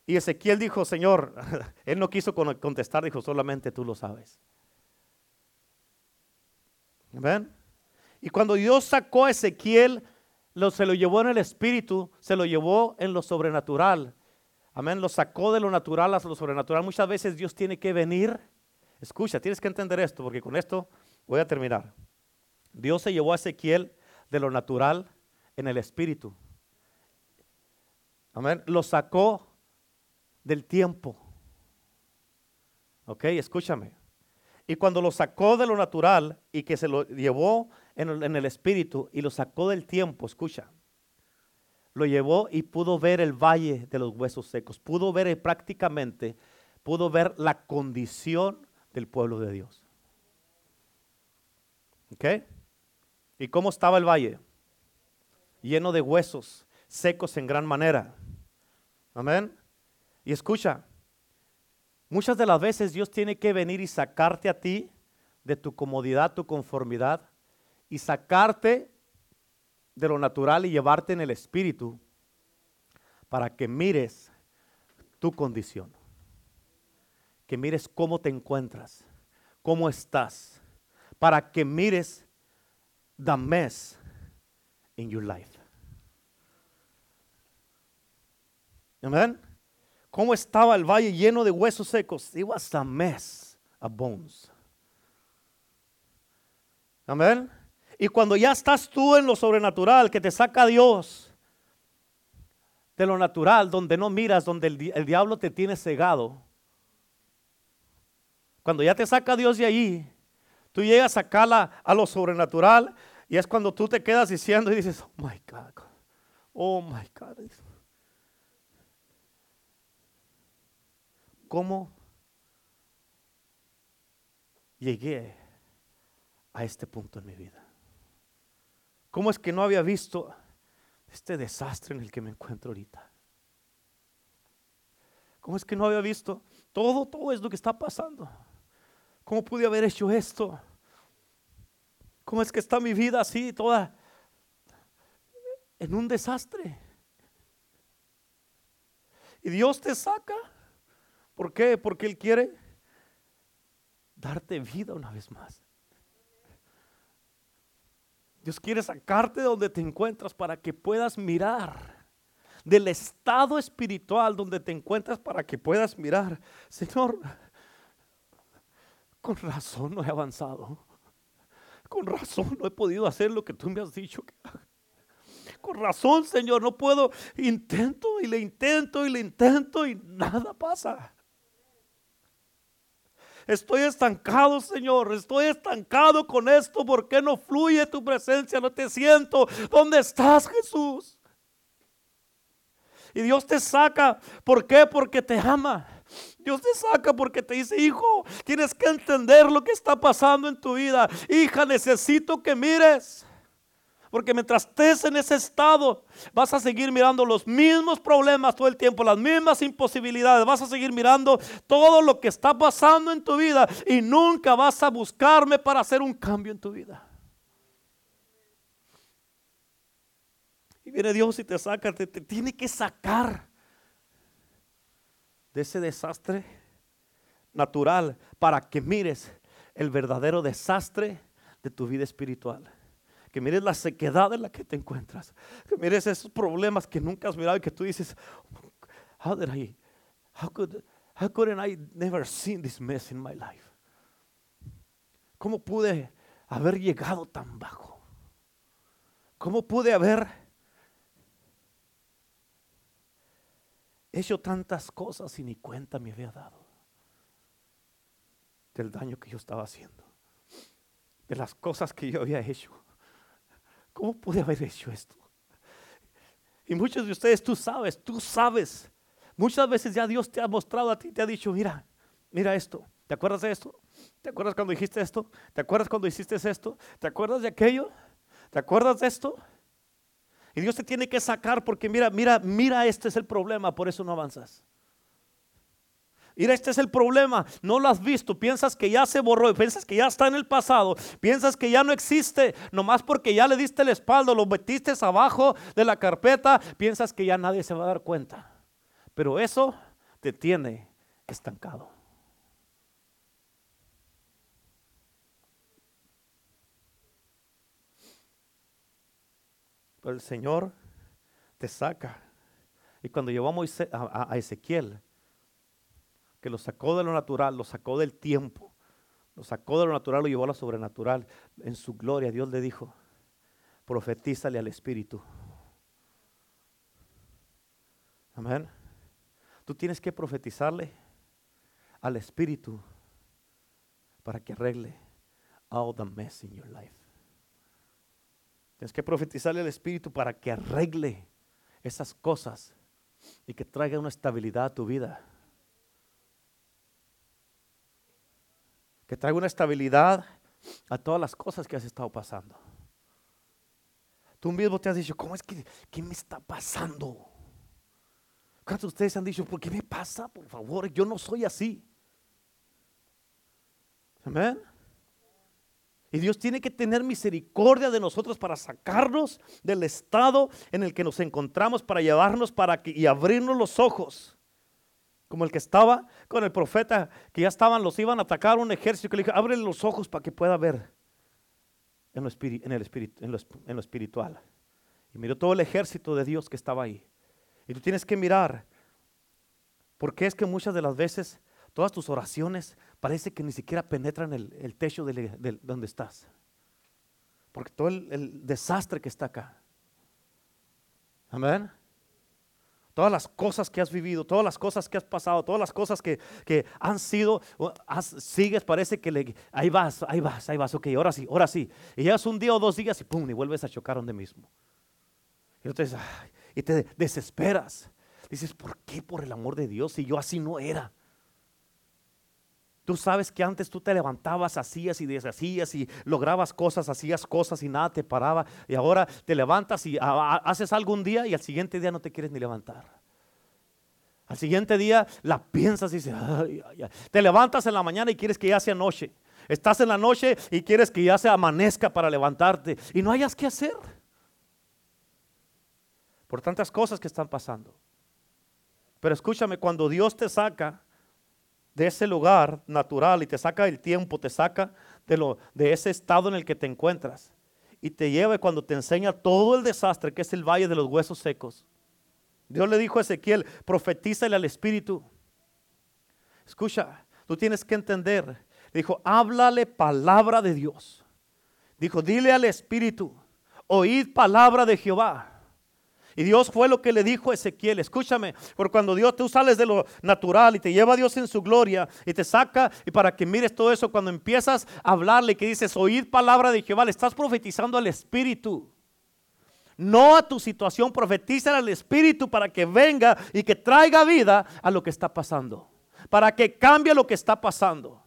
Y Ezequiel dijo, Señor, él no quiso contestar, dijo, solamente tú lo sabes. ¿Ven? Y cuando Dios sacó a Ezequiel, lo, se lo llevó en el espíritu, se lo llevó en lo sobrenatural. Amén, lo sacó de lo natural a lo sobrenatural. Muchas veces Dios tiene que venir. Escucha, tienes que entender esto, porque con esto voy a terminar. Dios se llevó a Ezequiel de lo natural en el espíritu. Amén. Lo sacó del tiempo. Ok, escúchame. Y cuando lo sacó de lo natural y que se lo llevó en el, en el, espíritu y lo sacó del tiempo, escucha, lo llevó y pudo ver el valle de los huesos secos, pudo ver prácticamente, pudo ver la condición del pueblo de Dios. ¿Ok? ¿Y cómo estaba el valle? Lleno de huesos, secos en gran manera. Amén. Y escucha, muchas de las veces Dios tiene que venir y sacarte a ti de tu comodidad, tu conformidad, y sacarte de lo natural y llevarte en el espíritu para que mires tu condición, que mires cómo te encuentras, cómo estás, para que mires the mess in your life. Amén. ¿Cómo estaba el valle lleno de huesos secos? It was a mess of bones. Amén. Y cuando ya estás tú en lo sobrenatural, que te saca Dios de lo natural, donde no miras, donde el, diablo te tiene cegado. Cuando ya te saca Dios de ahí, tú llegas a cala a lo sobrenatural y es cuando tú te quedas diciendo y dices, oh my God, oh my God. ¿Cómo llegué a este punto en mi vida? ¿Cómo es que no había visto este desastre en el que me encuentro ahorita? ¿Cómo es que no había visto todo, todo es lo que está pasando? ¿Cómo pude haber hecho esto? ¿Cómo es que está mi vida así, toda en un desastre? Y Dios te saca. ¿Por qué? Porque Él quiere darte vida una vez más. Dios quiere sacarte de donde te encuentras para que puedas mirar del estado espiritual donde te encuentras para que puedas mirar. Señor, con razón no he avanzado. Con razón no he podido hacer lo que tú me has dicho que Con razón, Señor, no puedo. Intento y le intento y le intento y nada pasa. Estoy estancado, Señor. Estoy estancado con esto. ¿Por qué no fluye tu presencia? No te siento. ¿Dónde estás, Jesús? Y Dios te saca. ¿Por qué? Porque te ama. Dios te saca porque te dice, hijo, tienes que entender lo que está pasando en tu vida. Hija, necesito que mires. Porque mientras estés en ese estado, vas a seguir mirando los mismos problemas todo el tiempo, las mismas imposibilidades. Vas a seguir mirando todo lo que está pasando en tu vida y nunca vas a buscarme para hacer un cambio en tu vida. Y viene Dios y te saca, te, tiene que sacar de ese desastre natural para que mires el verdadero desastre de tu vida espiritual. Que mires la sequedad en la que te encuentras. Que mires esos problemas que nunca has mirado y que tú dices, how did I, how could, how couldn't I never seen this mess in my life? ¿Cómo pude haber llegado tan bajo? ¿Cómo pude haber hecho tantas cosas y ni cuenta me había dado del daño que yo estaba haciendo, de las cosas que yo había hecho. ¿Cómo pude haber hecho esto? Y muchos de ustedes, tú sabes, tú sabes. Muchas veces ya Dios te ha mostrado a ti, te ha dicho, mira, mira esto. ¿Te acuerdas de esto? ¿Te acuerdas cuando dijiste esto? ¿Te acuerdas cuando hiciste esto? ¿Te acuerdas de aquello? ¿Te acuerdas de esto? Y Dios te tiene que sacar porque mira, mira, mira, este es el problema, por eso no avanzas. Mira, este es el problema. No lo has visto. Piensas que ya se borró. Piensas que ya está en el pasado. Piensas que ya no existe. Nomás porque ya le diste el espaldo, lo metiste abajo de la carpeta. Piensas que ya nadie se va a dar cuenta. Pero eso te tiene estancado. Pero el Señor te saca. Y cuando llevamos a Ezequiel, que lo sacó de lo natural, lo sacó del tiempo, lo sacó de lo natural, lo llevó a lo sobrenatural. En su gloria Dios le dijo, profetízale al Espíritu. Amén. Tú tienes que profetizarle al Espíritu para que arregle all the mess in your life. Tienes que profetizarle al Espíritu para que arregle esas cosas y que traiga una estabilidad a tu vida. Que traiga una estabilidad a todas las cosas que has estado pasando. Tú mismo te has dicho, ¿cómo es que qué me está pasando? ¿Cuántos de ustedes han dicho, ¿por qué me pasa? Por favor, yo no soy así. Amén. Y Dios tiene que tener misericordia de nosotros para sacarnos del estado en el que nos encontramos, para llevarnos para que, y abrirnos los ojos como el que estaba con el profeta, que ya estaban, los iban a atacar un ejército, que le dijo, abre los ojos para que pueda ver en lo, el espiritual. Y miró todo el ejército de Dios que estaba ahí. Y tú tienes que mirar, porque es que muchas de las veces todas tus oraciones parece que ni siquiera penetran el, techo de, donde estás. Porque todo el desastre que está acá. Amén todas las cosas que has vivido, todas las cosas que has pasado, todas las cosas que, han sido, sigues, parece que le, ahí vas, ahí vas, ahí vas, ok, ahora sí, ahora sí. Y llegas un día o dos días y pum, y vuelves a chocar donde mismo. Y, entonces, y te desesperas. Dices, ¿por qué por el amor de Dios si yo así no era? Tú sabes que antes tú te levantabas, hacías y deshacías y lograbas cosas, hacías cosas y nada te paraba. Y ahora te levantas y haces algo un día y al siguiente día no te quieres ni levantar. Al siguiente día la piensas y dices, te levantas en la mañana y quieres que ya sea noche. Estás en la noche y quieres que ya se amanezca para levantarte y no hayas que hacer. Por tantas cosas que están pasando. Pero escúchame, cuando Dios te saca de ese lugar natural y te saca del tiempo, te saca de, lo, de ese estado en el que te encuentras y te lleva cuando te enseña todo el desastre que es el valle de los huesos secos. Dios le dijo a Ezequiel, profetízale al Espíritu. Escucha, tú tienes que entender. Dijo, háblale palabra de Dios. Dijo, dile al Espíritu, oíd palabra de Jehová. Y Dios fue lo que le dijo a Ezequiel, escúchame, porque cuando Dios tú sales de lo natural y te lleva a Dios en su gloria y te saca y para que mires todo eso, cuando empiezas a hablarle que dices, oíd palabra de Jehová, le estás profetizando al Espíritu. No a tu situación, profetiza al Espíritu para que venga y que traiga vida a lo que está pasando, para que cambie lo que está pasando.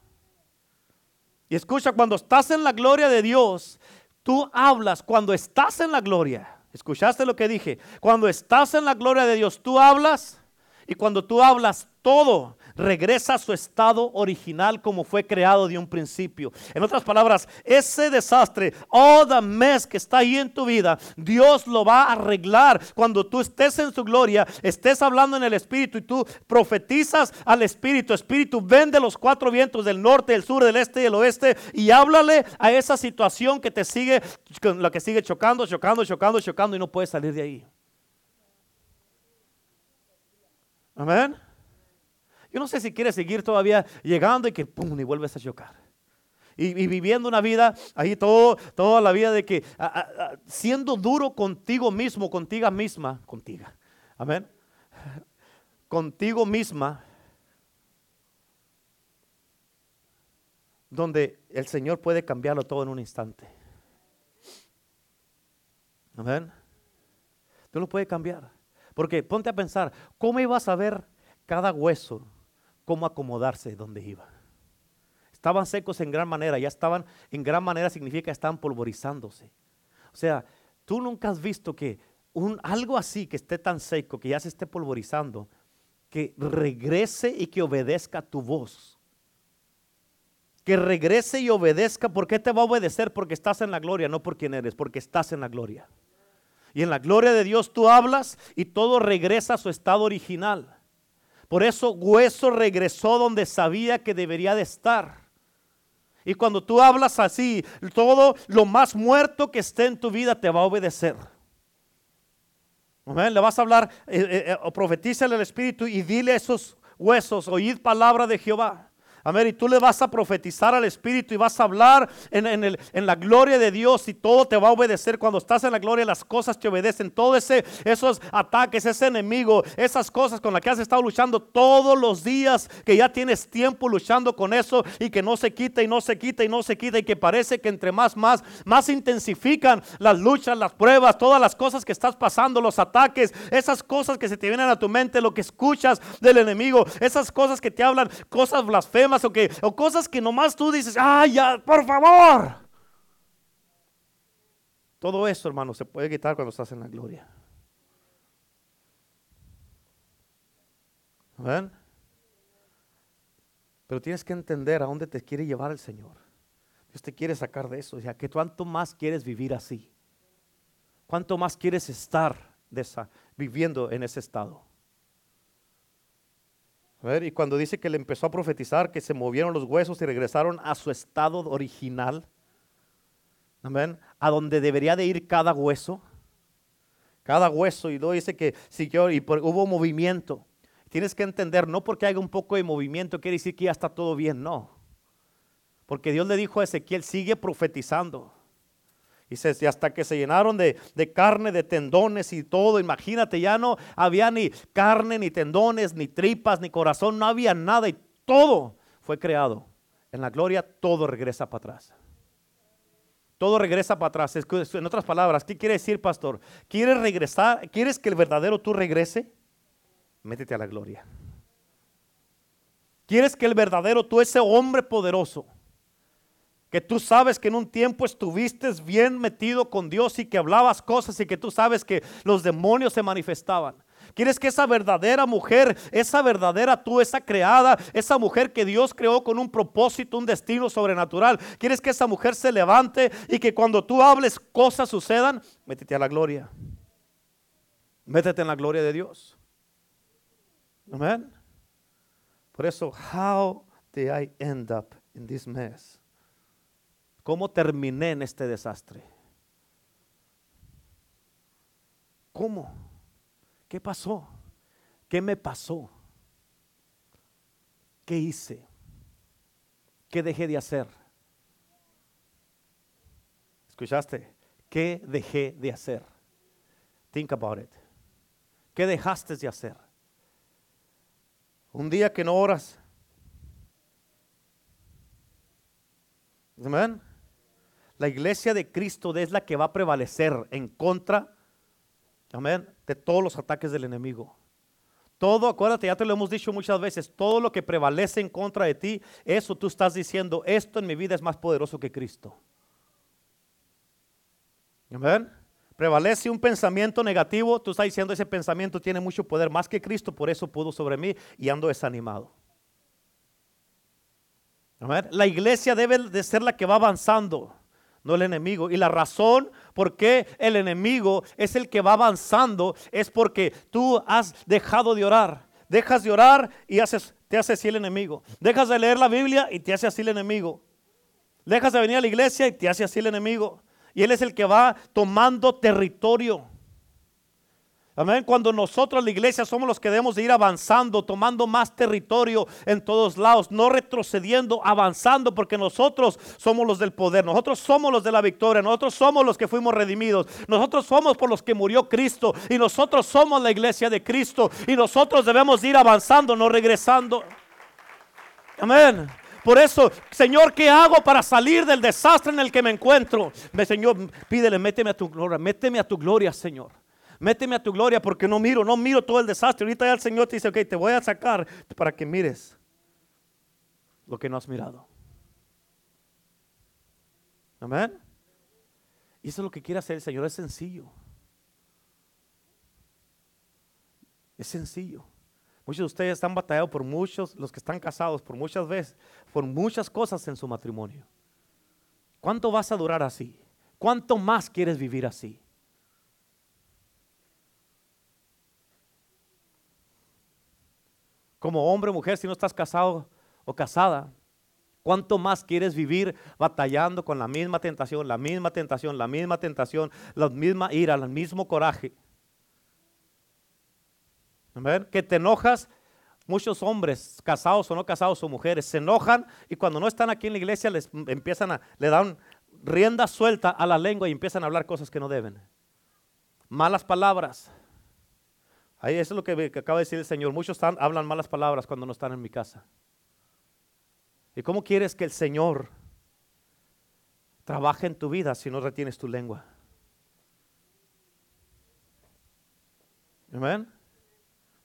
Y escucha, cuando estás en la gloria de Dios, tú hablas cuando estás en la gloria. ¿Escuchaste lo que dije? Cuando estás en la gloria de Dios, tú hablas y cuando tú hablas todo regresa a su estado original como fue creado de un principio. En otras palabras, ese desastre, all the mess que está ahí en tu vida, Dios lo va a arreglar cuando tú estés en su gloria, estés hablando en el Espíritu y tú profetizas al Espíritu. Espíritu, ven de los cuatro vientos del norte, del sur, del este y del oeste y háblale a esa situación que te sigue, la que sigue chocando, chocando, chocando, chocando y no puedes salir de ahí. Amén. Yo no sé si quieres seguir todavía llegando y que pum, y vuelves a chocar. Y, viviendo una vida ahí todo, toda la vida de que siendo duro contigo mismo, contigo misma, contigo. Amén. Contigo misma. Donde el Señor puede cambiarlo todo en un instante. Amén. Tú lo puedes cambiar. Porque ponte a pensar, ¿cómo ibas a ver cada hueso cómo acomodarse donde iba. Estaban secos en gran manera, ya estaban en gran manera significa que estaban polvorizándose. O sea, tú nunca has visto que un, algo así que esté tan seco, que ya se esté polvorizando, que regrese y que obedezca tu voz. Que regrese y obedezca. ¿Por qué te va a obedecer? Porque estás en la gloria, no por quien eres, porque estás en la gloria. Y en la gloria de Dios tú hablas y todo regresa a su estado original. Por eso hueso regresó donde sabía que debería de estar. Y cuando tú hablas así, todo lo más muerto que esté en tu vida te va a obedecer. Le vas a hablar, eh, eh, eh, profetízale al Espíritu y dile a esos huesos, oíd palabra de Jehová. Amén. Y tú le vas a profetizar al Espíritu y vas a hablar en, el, en, la gloria de Dios y todo te va a obedecer. Cuando estás en la gloria, las cosas te obedecen. Todos esos ataques, ese enemigo, esas cosas con las que has estado luchando todos los días, que ya tienes tiempo luchando con eso y que no se quita y no se quita y no se quita y que parece que entre más, más, más intensifican las luchas, las pruebas, todas las cosas que estás pasando, los ataques, esas cosas que se te vienen a tu mente, lo que escuchas del enemigo, esas cosas que te hablan, cosas blasfemas o, que, o cosas que nomás tú dices, ay, ya, por favor. Todo eso, hermano, se puede quitar cuando estás en la gloria. ¿Ven? Pero tienes que entender a dónde te quiere llevar el Señor. Dios te quiere sacar de eso. O sea, que cuánto más quieres vivir así. Cuánto más quieres estar de esa, viviendo en ese estado y cuando dice que le empezó a profetizar que se movieron los huesos y regresaron a su estado original, a donde debería de ir cada hueso, cada hueso, y luego dice que siguió y hubo movimiento. Tienes que entender, no porque haya un poco de movimiento quiere decir que ya está todo bien, no. Porque Dios le dijo a Ezequiel, sigue profetizando. Y hasta que se llenaron de, carne, de tendones y todo, imagínate, ya no había ni carne, ni tendones, ni tripas, ni corazón, no había nada y todo fue creado. En la gloria todo regresa para atrás. Todo regresa para atrás. En otras palabras, ¿qué quiere decir, pastor? ¿Quieres regresar? ¿Quieres que el verdadero tú regrese? Métete a la gloria. ¿Quieres que el verdadero tú, ese hombre poderoso, que tú sabes que en un tiempo estuviste bien metido con Dios y que hablabas cosas y que tú sabes que los demonios se manifestaban. Quieres que esa verdadera mujer, esa verdadera tú, esa creada, esa mujer que Dios creó con un propósito, un destino sobrenatural. Quieres que esa mujer se levante y que cuando tú hables cosas sucedan. Métete a la gloria. Métete en la gloria de Dios. Amén. Por eso, how did I end up in this mess? ¿Cómo terminé en este desastre? ¿Cómo? ¿Qué pasó? ¿Qué me pasó? ¿Qué hice? ¿Qué dejé de hacer? ¿Escuchaste? ¿Qué dejé de hacer? Think about it. ¿Qué dejaste de hacer? Un día que no oras. Amén. La iglesia de Cristo es la que va a prevalecer en contra, de todos los ataques del enemigo. Todo, acuérdate, ya te lo hemos dicho muchas veces, todo lo que prevalece en contra de ti, eso tú estás diciendo, esto en mi vida es más poderoso que Cristo. Amén. Prevalece un pensamiento negativo, tú estás diciendo ese pensamiento tiene mucho poder más que Cristo, por eso pudo sobre mí y ando desanimado. Amén. La iglesia debe de ser la que va avanzando no el enemigo. Y la razón por qué el enemigo es el que va avanzando es porque tú has dejado de orar. Dejas de orar y haces, te hace así el enemigo. Dejas de leer la Biblia y te hace así el enemigo. Dejas de venir a la iglesia y te hace así el enemigo. Y él es el que va tomando territorio. Amén. Cuando nosotros, la iglesia, somos los que debemos de ir avanzando, tomando más territorio en todos lados, no retrocediendo, avanzando, porque nosotros somos los del poder, nosotros somos los de la victoria, nosotros somos los que fuimos redimidos, nosotros somos por los que murió Cristo y nosotros somos la iglesia de Cristo y nosotros debemos ir avanzando, no regresando. Amén. Por eso, Señor, ¿qué hago para salir del desastre en el que me encuentro? Señor, pídele, méteme a tu gloria, méteme a tu gloria, Señor. Méteme a tu gloria porque no miro, no miro todo el desastre. Ahorita ya el Señor te dice, ok, te voy a sacar para que mires lo que no has mirado. Amén. Y eso es lo que quiere hacer el Señor, es sencillo. Es sencillo. Muchos de ustedes están batallando por muchos, los que están casados, por muchas veces, por muchas cosas en su matrimonio. ¿Cuánto vas a durar así? ¿Cuánto más quieres vivir así? Como hombre o mujer, si no estás casado o casada, ¿cuánto más quieres vivir batallando con la misma tentación, la misma tentación, la misma tentación, la misma ira, el mismo coraje? Que te enojas. Muchos hombres, casados o no casados o mujeres, se enojan y cuando no están aquí en la iglesia les empiezan a, le dan rienda suelta a la lengua y empiezan a hablar cosas que no deben. Malas palabras. Ahí eso es lo que, acaba de decir el Señor. Muchos hablan malas palabras cuando no están en mi casa. ¿Y cómo quieres que el Señor trabaje en tu vida si no retienes tu lengua? Amén.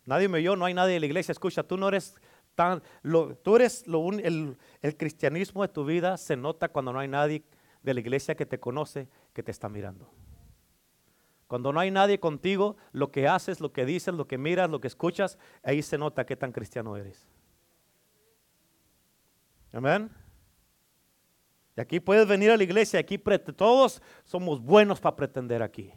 Nadie me oyó, no hay nadie en la iglesia. Escucha, tú no eres tan, lo, tú eres lo el, el cristianismo de tu vida se nota cuando no hay nadie de la iglesia que te conoce, que te está mirando. Cuando no hay nadie contigo, lo que haces, lo que dices, lo que miras, lo que escuchas, ahí se nota qué tan cristiano eres. Amén. Y aquí puedes venir a la iglesia, aquí todos somos buenos para pretender aquí.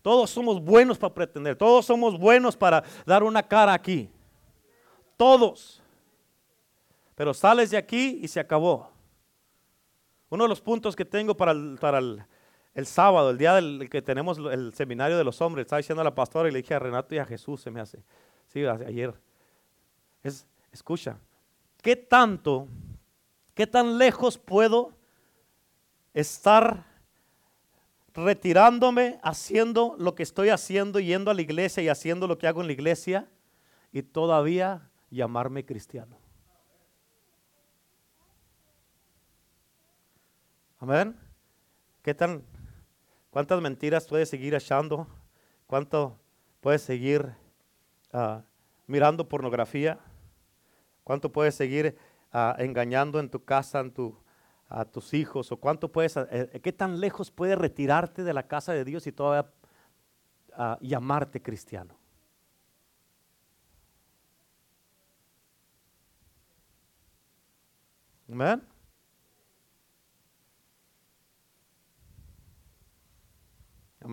Todos somos buenos para pretender. Todos somos buenos para dar una cara aquí. Todos. Pero sales de aquí y se acabó. Uno de los puntos que tengo para para el, sábado, el día del que tenemos el seminario de los hombres, estaba diciendo a la pastora y le dije a Renato y a Jesús, se me hace. Sí, ayer. Es, escucha, ¿qué tanto, qué tan lejos puedo estar retirándome, haciendo lo que estoy haciendo, yendo a la iglesia y haciendo lo que hago en la iglesia y todavía llamarme cristiano. Amén. ¿Qué tan, cuántas mentiras puedes seguir echando? ¿Cuánto puedes seguir ah, mirando pornografía? ¿Cuánto puedes seguir ah, engañando en tu casa, en tu a tus hijos o cuánto puedes, eh, eh, qué tan lejos puedes retirarte de la casa de Dios y todavía ah, llamarte cristiano. Amén.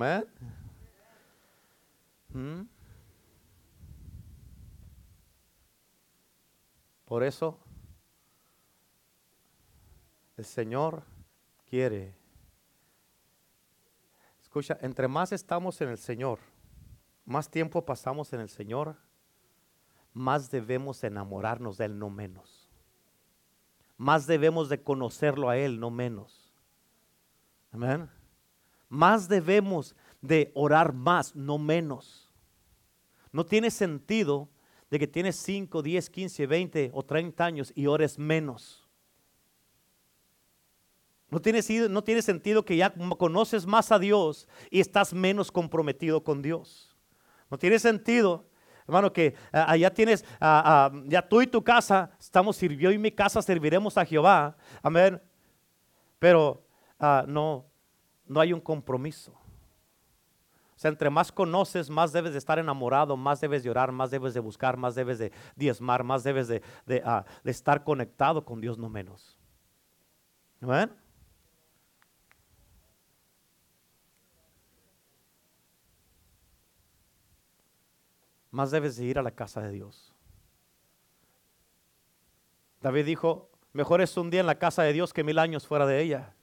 Amén. ¿Mm? Por eso el Señor quiere. Escucha, entre más estamos en el Señor, más tiempo pasamos en el Señor, más debemos enamorarnos de Él, no menos. Más debemos de conocerlo a Él, no menos. Amén. Más debemos de orar más, no menos. No tiene sentido de que tienes 5, 10, 15, 20 o 30 años y ores menos. No tiene, no tiene sentido que ya conoces más a Dios y estás menos comprometido con Dios. No tiene sentido, hermano, que allá tienes, ya tú y tu casa, estamos sirvió y mi casa serviremos a Jehová. Amén. Pero ah, no, no hay un compromiso. O sea, entre más conoces, más debes de estar enamorado, más debes de orar, más debes de buscar, más debes de diezmar, más debes de, de ah, estar conectado con Dios, no menos. Amén. más debes de ir a la casa de Dios. David dijo, mejor es un día en la casa de Dios que mil años fuera de ella.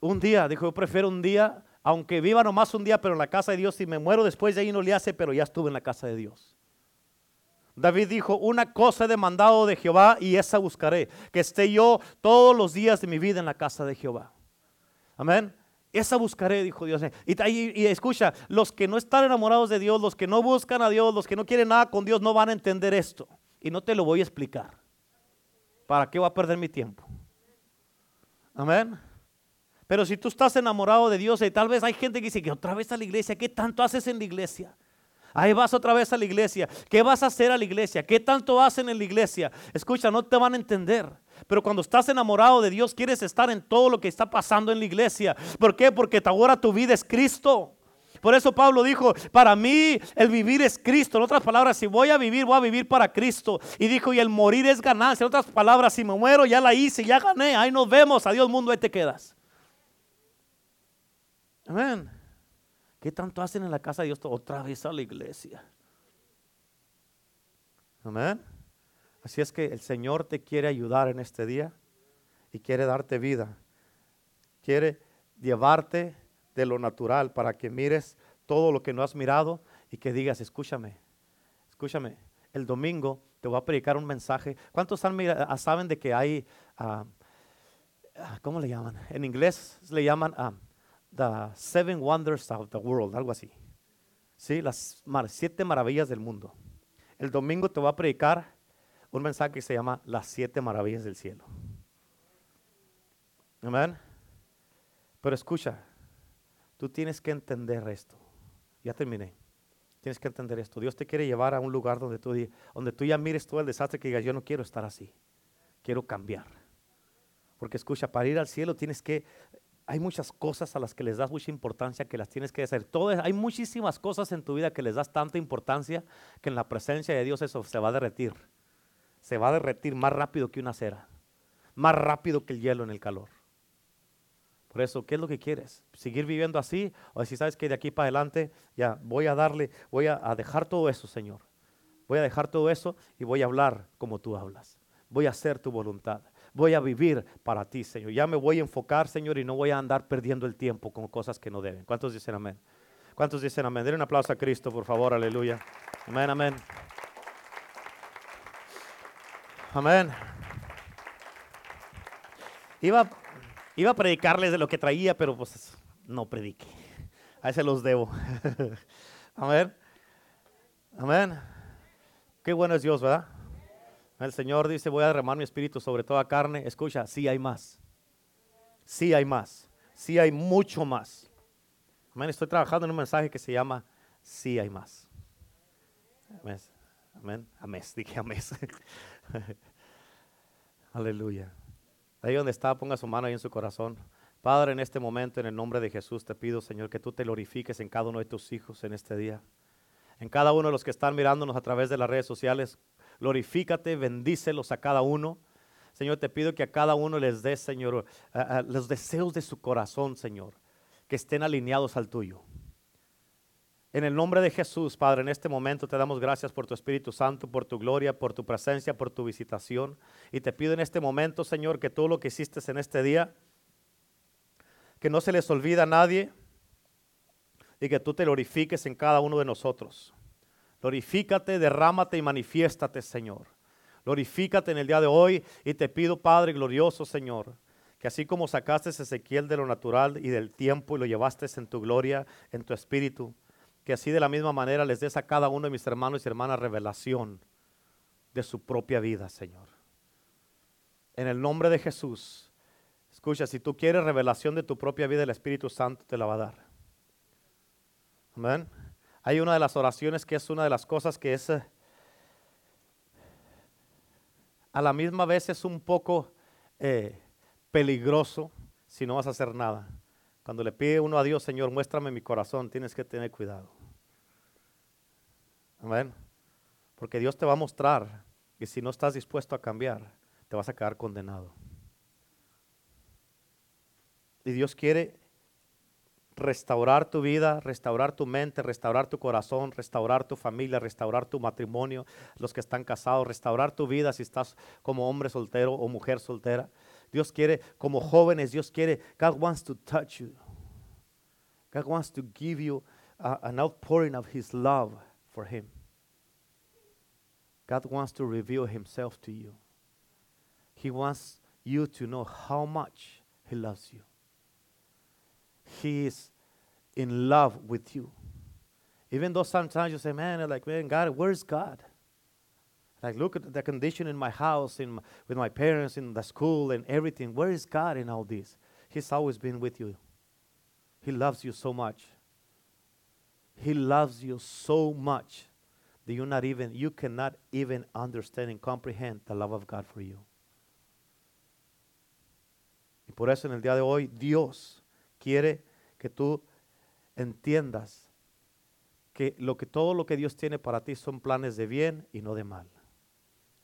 Un día, dijo, yo prefiero un día, aunque viva nomás un día, pero en la casa de Dios, si me muero después de ahí no le hace, pero ya estuve en la casa de Dios. David dijo, una cosa he demandado de Jehová y esa buscaré, que esté yo todos los días de mi vida en la casa de Jehová. Amén. Esa buscaré, dijo Dios. Y, escucha, los que no están enamorados de Dios, los que no buscan a Dios, los que no quieren nada con Dios, no van a entender esto. Y no te lo voy a explicar. ¿Para qué voy a perder mi tiempo? Amén. Pero si tú estás enamorado de Dios y tal vez hay gente que dice que otra vez a la iglesia, ¿qué tanto haces en la iglesia? Ahí vas otra vez a la iglesia. ¿Qué vas a hacer a la iglesia? ¿Qué tanto hacen en la iglesia? Escucha, no te van a entender. Pero cuando estás enamorado de Dios, quieres estar en todo lo que está pasando en la iglesia. ¿Por qué? Porque ahora tu vida es Cristo. Por eso Pablo dijo, para mí el vivir es Cristo. En otras palabras, si voy a vivir, voy a vivir para Cristo. Y dijo, y el morir es ganancia. En otras palabras, si me muero, ya la hice, ya gané. Ahí nos vemos. Adiós mundo, ahí te quedas. Amén. ¿Qué tanto hacen en la casa de Dios? Otra vez a la iglesia. Amén. Así es que el Señor te quiere ayudar en este día y quiere darte vida. Quiere llevarte de lo natural para que mires todo lo que no has mirado y que digas, escúchame, escúchame, el domingo te voy a predicar un mensaje. ¿Cuántos ah, saben de que hay, uh, ¿cómo le llaman? En inglés le llaman uh, The Seven Wonders of the World, algo así. Sí, las siete maravillas del mundo. El domingo te voy a predicar un mensaje que se llama Las siete maravillas del cielo. Amén. Pero escucha, tú tienes que entender esto. Ya terminé. Tienes que entender esto. Dios te quiere llevar a un lugar donde tú, donde tú ya mires todo el desastre que digas, yo no quiero estar así. Quiero cambiar. Porque escucha, para ir al cielo tienes que hay muchas cosas a las que les das mucha importancia que las tienes que hacer. Todas, hay muchísimas cosas en tu vida que les das tanta importancia que en la presencia de Dios eso se va a derretir. Se va a derretir más rápido que una cera. Más rápido que el hielo en el calor. Por eso, ¿qué es lo que quieres? ¿Seguir viviendo así? O si sabes que de aquí para adelante ya voy a darle, voy a, a dejar todo eso, Señor. Voy a dejar todo eso y voy a hablar como tú hablas. Voy a hacer tu voluntad voy a vivir para ti, Señor. Ya me voy a enfocar, Señor, y no voy a andar perdiendo el tiempo con cosas que no deben. ¿Cuántos dicen amén? ¿Cuántos dicen amén? Denle un aplauso a Cristo, por favor, aleluya. Amén, amén. Amén. Iba, iba a predicarles de lo que traía, pero pues no predique. A ese los debo. Amén. Amén. Qué bueno es Dios, ¿verdad? El Señor dice, voy a derramar mi espíritu sobre toda carne. Escucha, sí hay más. Sí hay más. Sí hay mucho más. Amén. Estoy trabajando en un mensaje que se llama Sí hay más. Amén. Amén. Amén. Dije amén. Aleluya. Ahí donde está, ponga su mano ahí en su corazón. Padre, en este momento, en el nombre de Jesús, te pido, Señor, que tú te glorifiques en cada uno de tus hijos en este día. En cada uno de los que están mirándonos a través de las redes sociales, glorifícate, bendícelos a cada uno. Señor, te pido que a cada uno les des, Señor, los deseos de su corazón, Señor, que estén alineados al tuyo. En el nombre de Jesús, Padre, en este momento te damos gracias por tu Espíritu Santo, por tu gloria, por tu presencia, por tu visitación. Y te pido en este momento, Señor, que todo lo que hiciste en este día, que no se les olvida a nadie y que tú te glorifiques en cada uno de nosotros. Glorifícate, derrámate y manifiéstate, Señor. Glorifícate en el día de hoy y te pido, Padre glorioso, Señor, que así como sacaste a Ezequiel de lo natural y del tiempo y lo llevaste en tu gloria, en tu espíritu, que así de la misma manera les des a cada uno de mis hermanos y hermanas revelación de su propia vida, Señor. En el nombre de Jesús, escucha, si tú quieres revelación de tu propia vida, el Espíritu Santo te la va a dar. Amén. Hay una de las oraciones que es una de las cosas que es eh, a la misma vez es un poco eh, peligroso si no vas a hacer nada. Cuando le pide uno a Dios, Señor, muéstrame mi corazón, tienes que tener cuidado. Amén. Porque Dios te va a mostrar que si no estás dispuesto a cambiar, te vas a quedar condenado. Y Dios quiere restaurar tu vida, restaurar tu mente, restaurar tu corazón, restaurar tu familia, restaurar tu matrimonio, los que están casados, restaurar tu vida si estás como hombre soltero o mujer soltera. Dios quiere, como jóvenes, Dios quiere, God wants to touch you. God wants to give you an outpouring of His love for Him. God wants to reveal Himself to you. He wants you to know how much He loves you. He is in love with you. Even though sometimes you say, man, like, man, God, where's God? Like, look at the condition in my house, in my, with my parents, in the school, and everything. Where is God in all this? He's always been with you. He loves you so much. He loves you so much that you not even you cannot even understand and comprehend the love of God for you. Y por eso en el día de hoy Dios quiere que tú entiendas que, lo que todo lo que Dios tiene para ti son planes de bien y no de mal,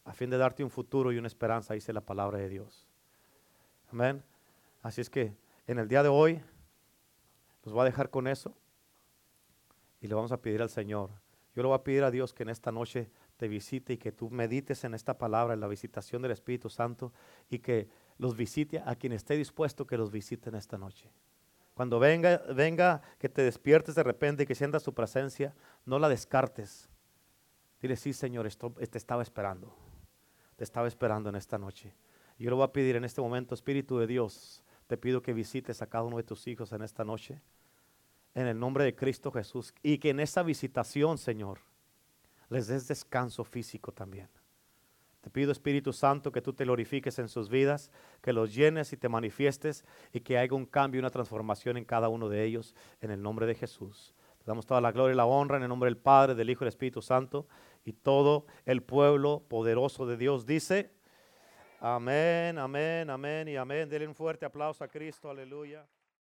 a fin de darte un futuro y una esperanza, dice la palabra de Dios. Amén. Así es que en el día de hoy los voy a dejar con eso y le vamos a pedir al Señor. Yo le voy a pedir a Dios que en esta noche te visite y que tú medites en esta palabra, en la visitación del Espíritu Santo y que los visite a quien esté dispuesto que los visite en esta noche. Cuando venga, venga, que te despiertes de repente y que sientas su presencia, no la descartes. Dile, sí, Señor, esto, te estaba esperando. Te estaba esperando en esta noche. Yo le voy a pedir en este momento, Espíritu de Dios, te pido que visites a cada uno de tus hijos en esta noche, en el nombre de Cristo Jesús, y que en esa visitación, Señor, les des descanso físico también. Te pido, Espíritu Santo, que tú te glorifiques en sus vidas, que los llenes y te manifiestes y que haya un cambio y una transformación en cada uno de ellos, en el nombre de Jesús. Te damos toda la gloria y la honra en el nombre del Padre, del Hijo y del Espíritu Santo. Y todo el pueblo poderoso de Dios dice, amén, amén, amén y amén. Denle un fuerte aplauso a Cristo, aleluya.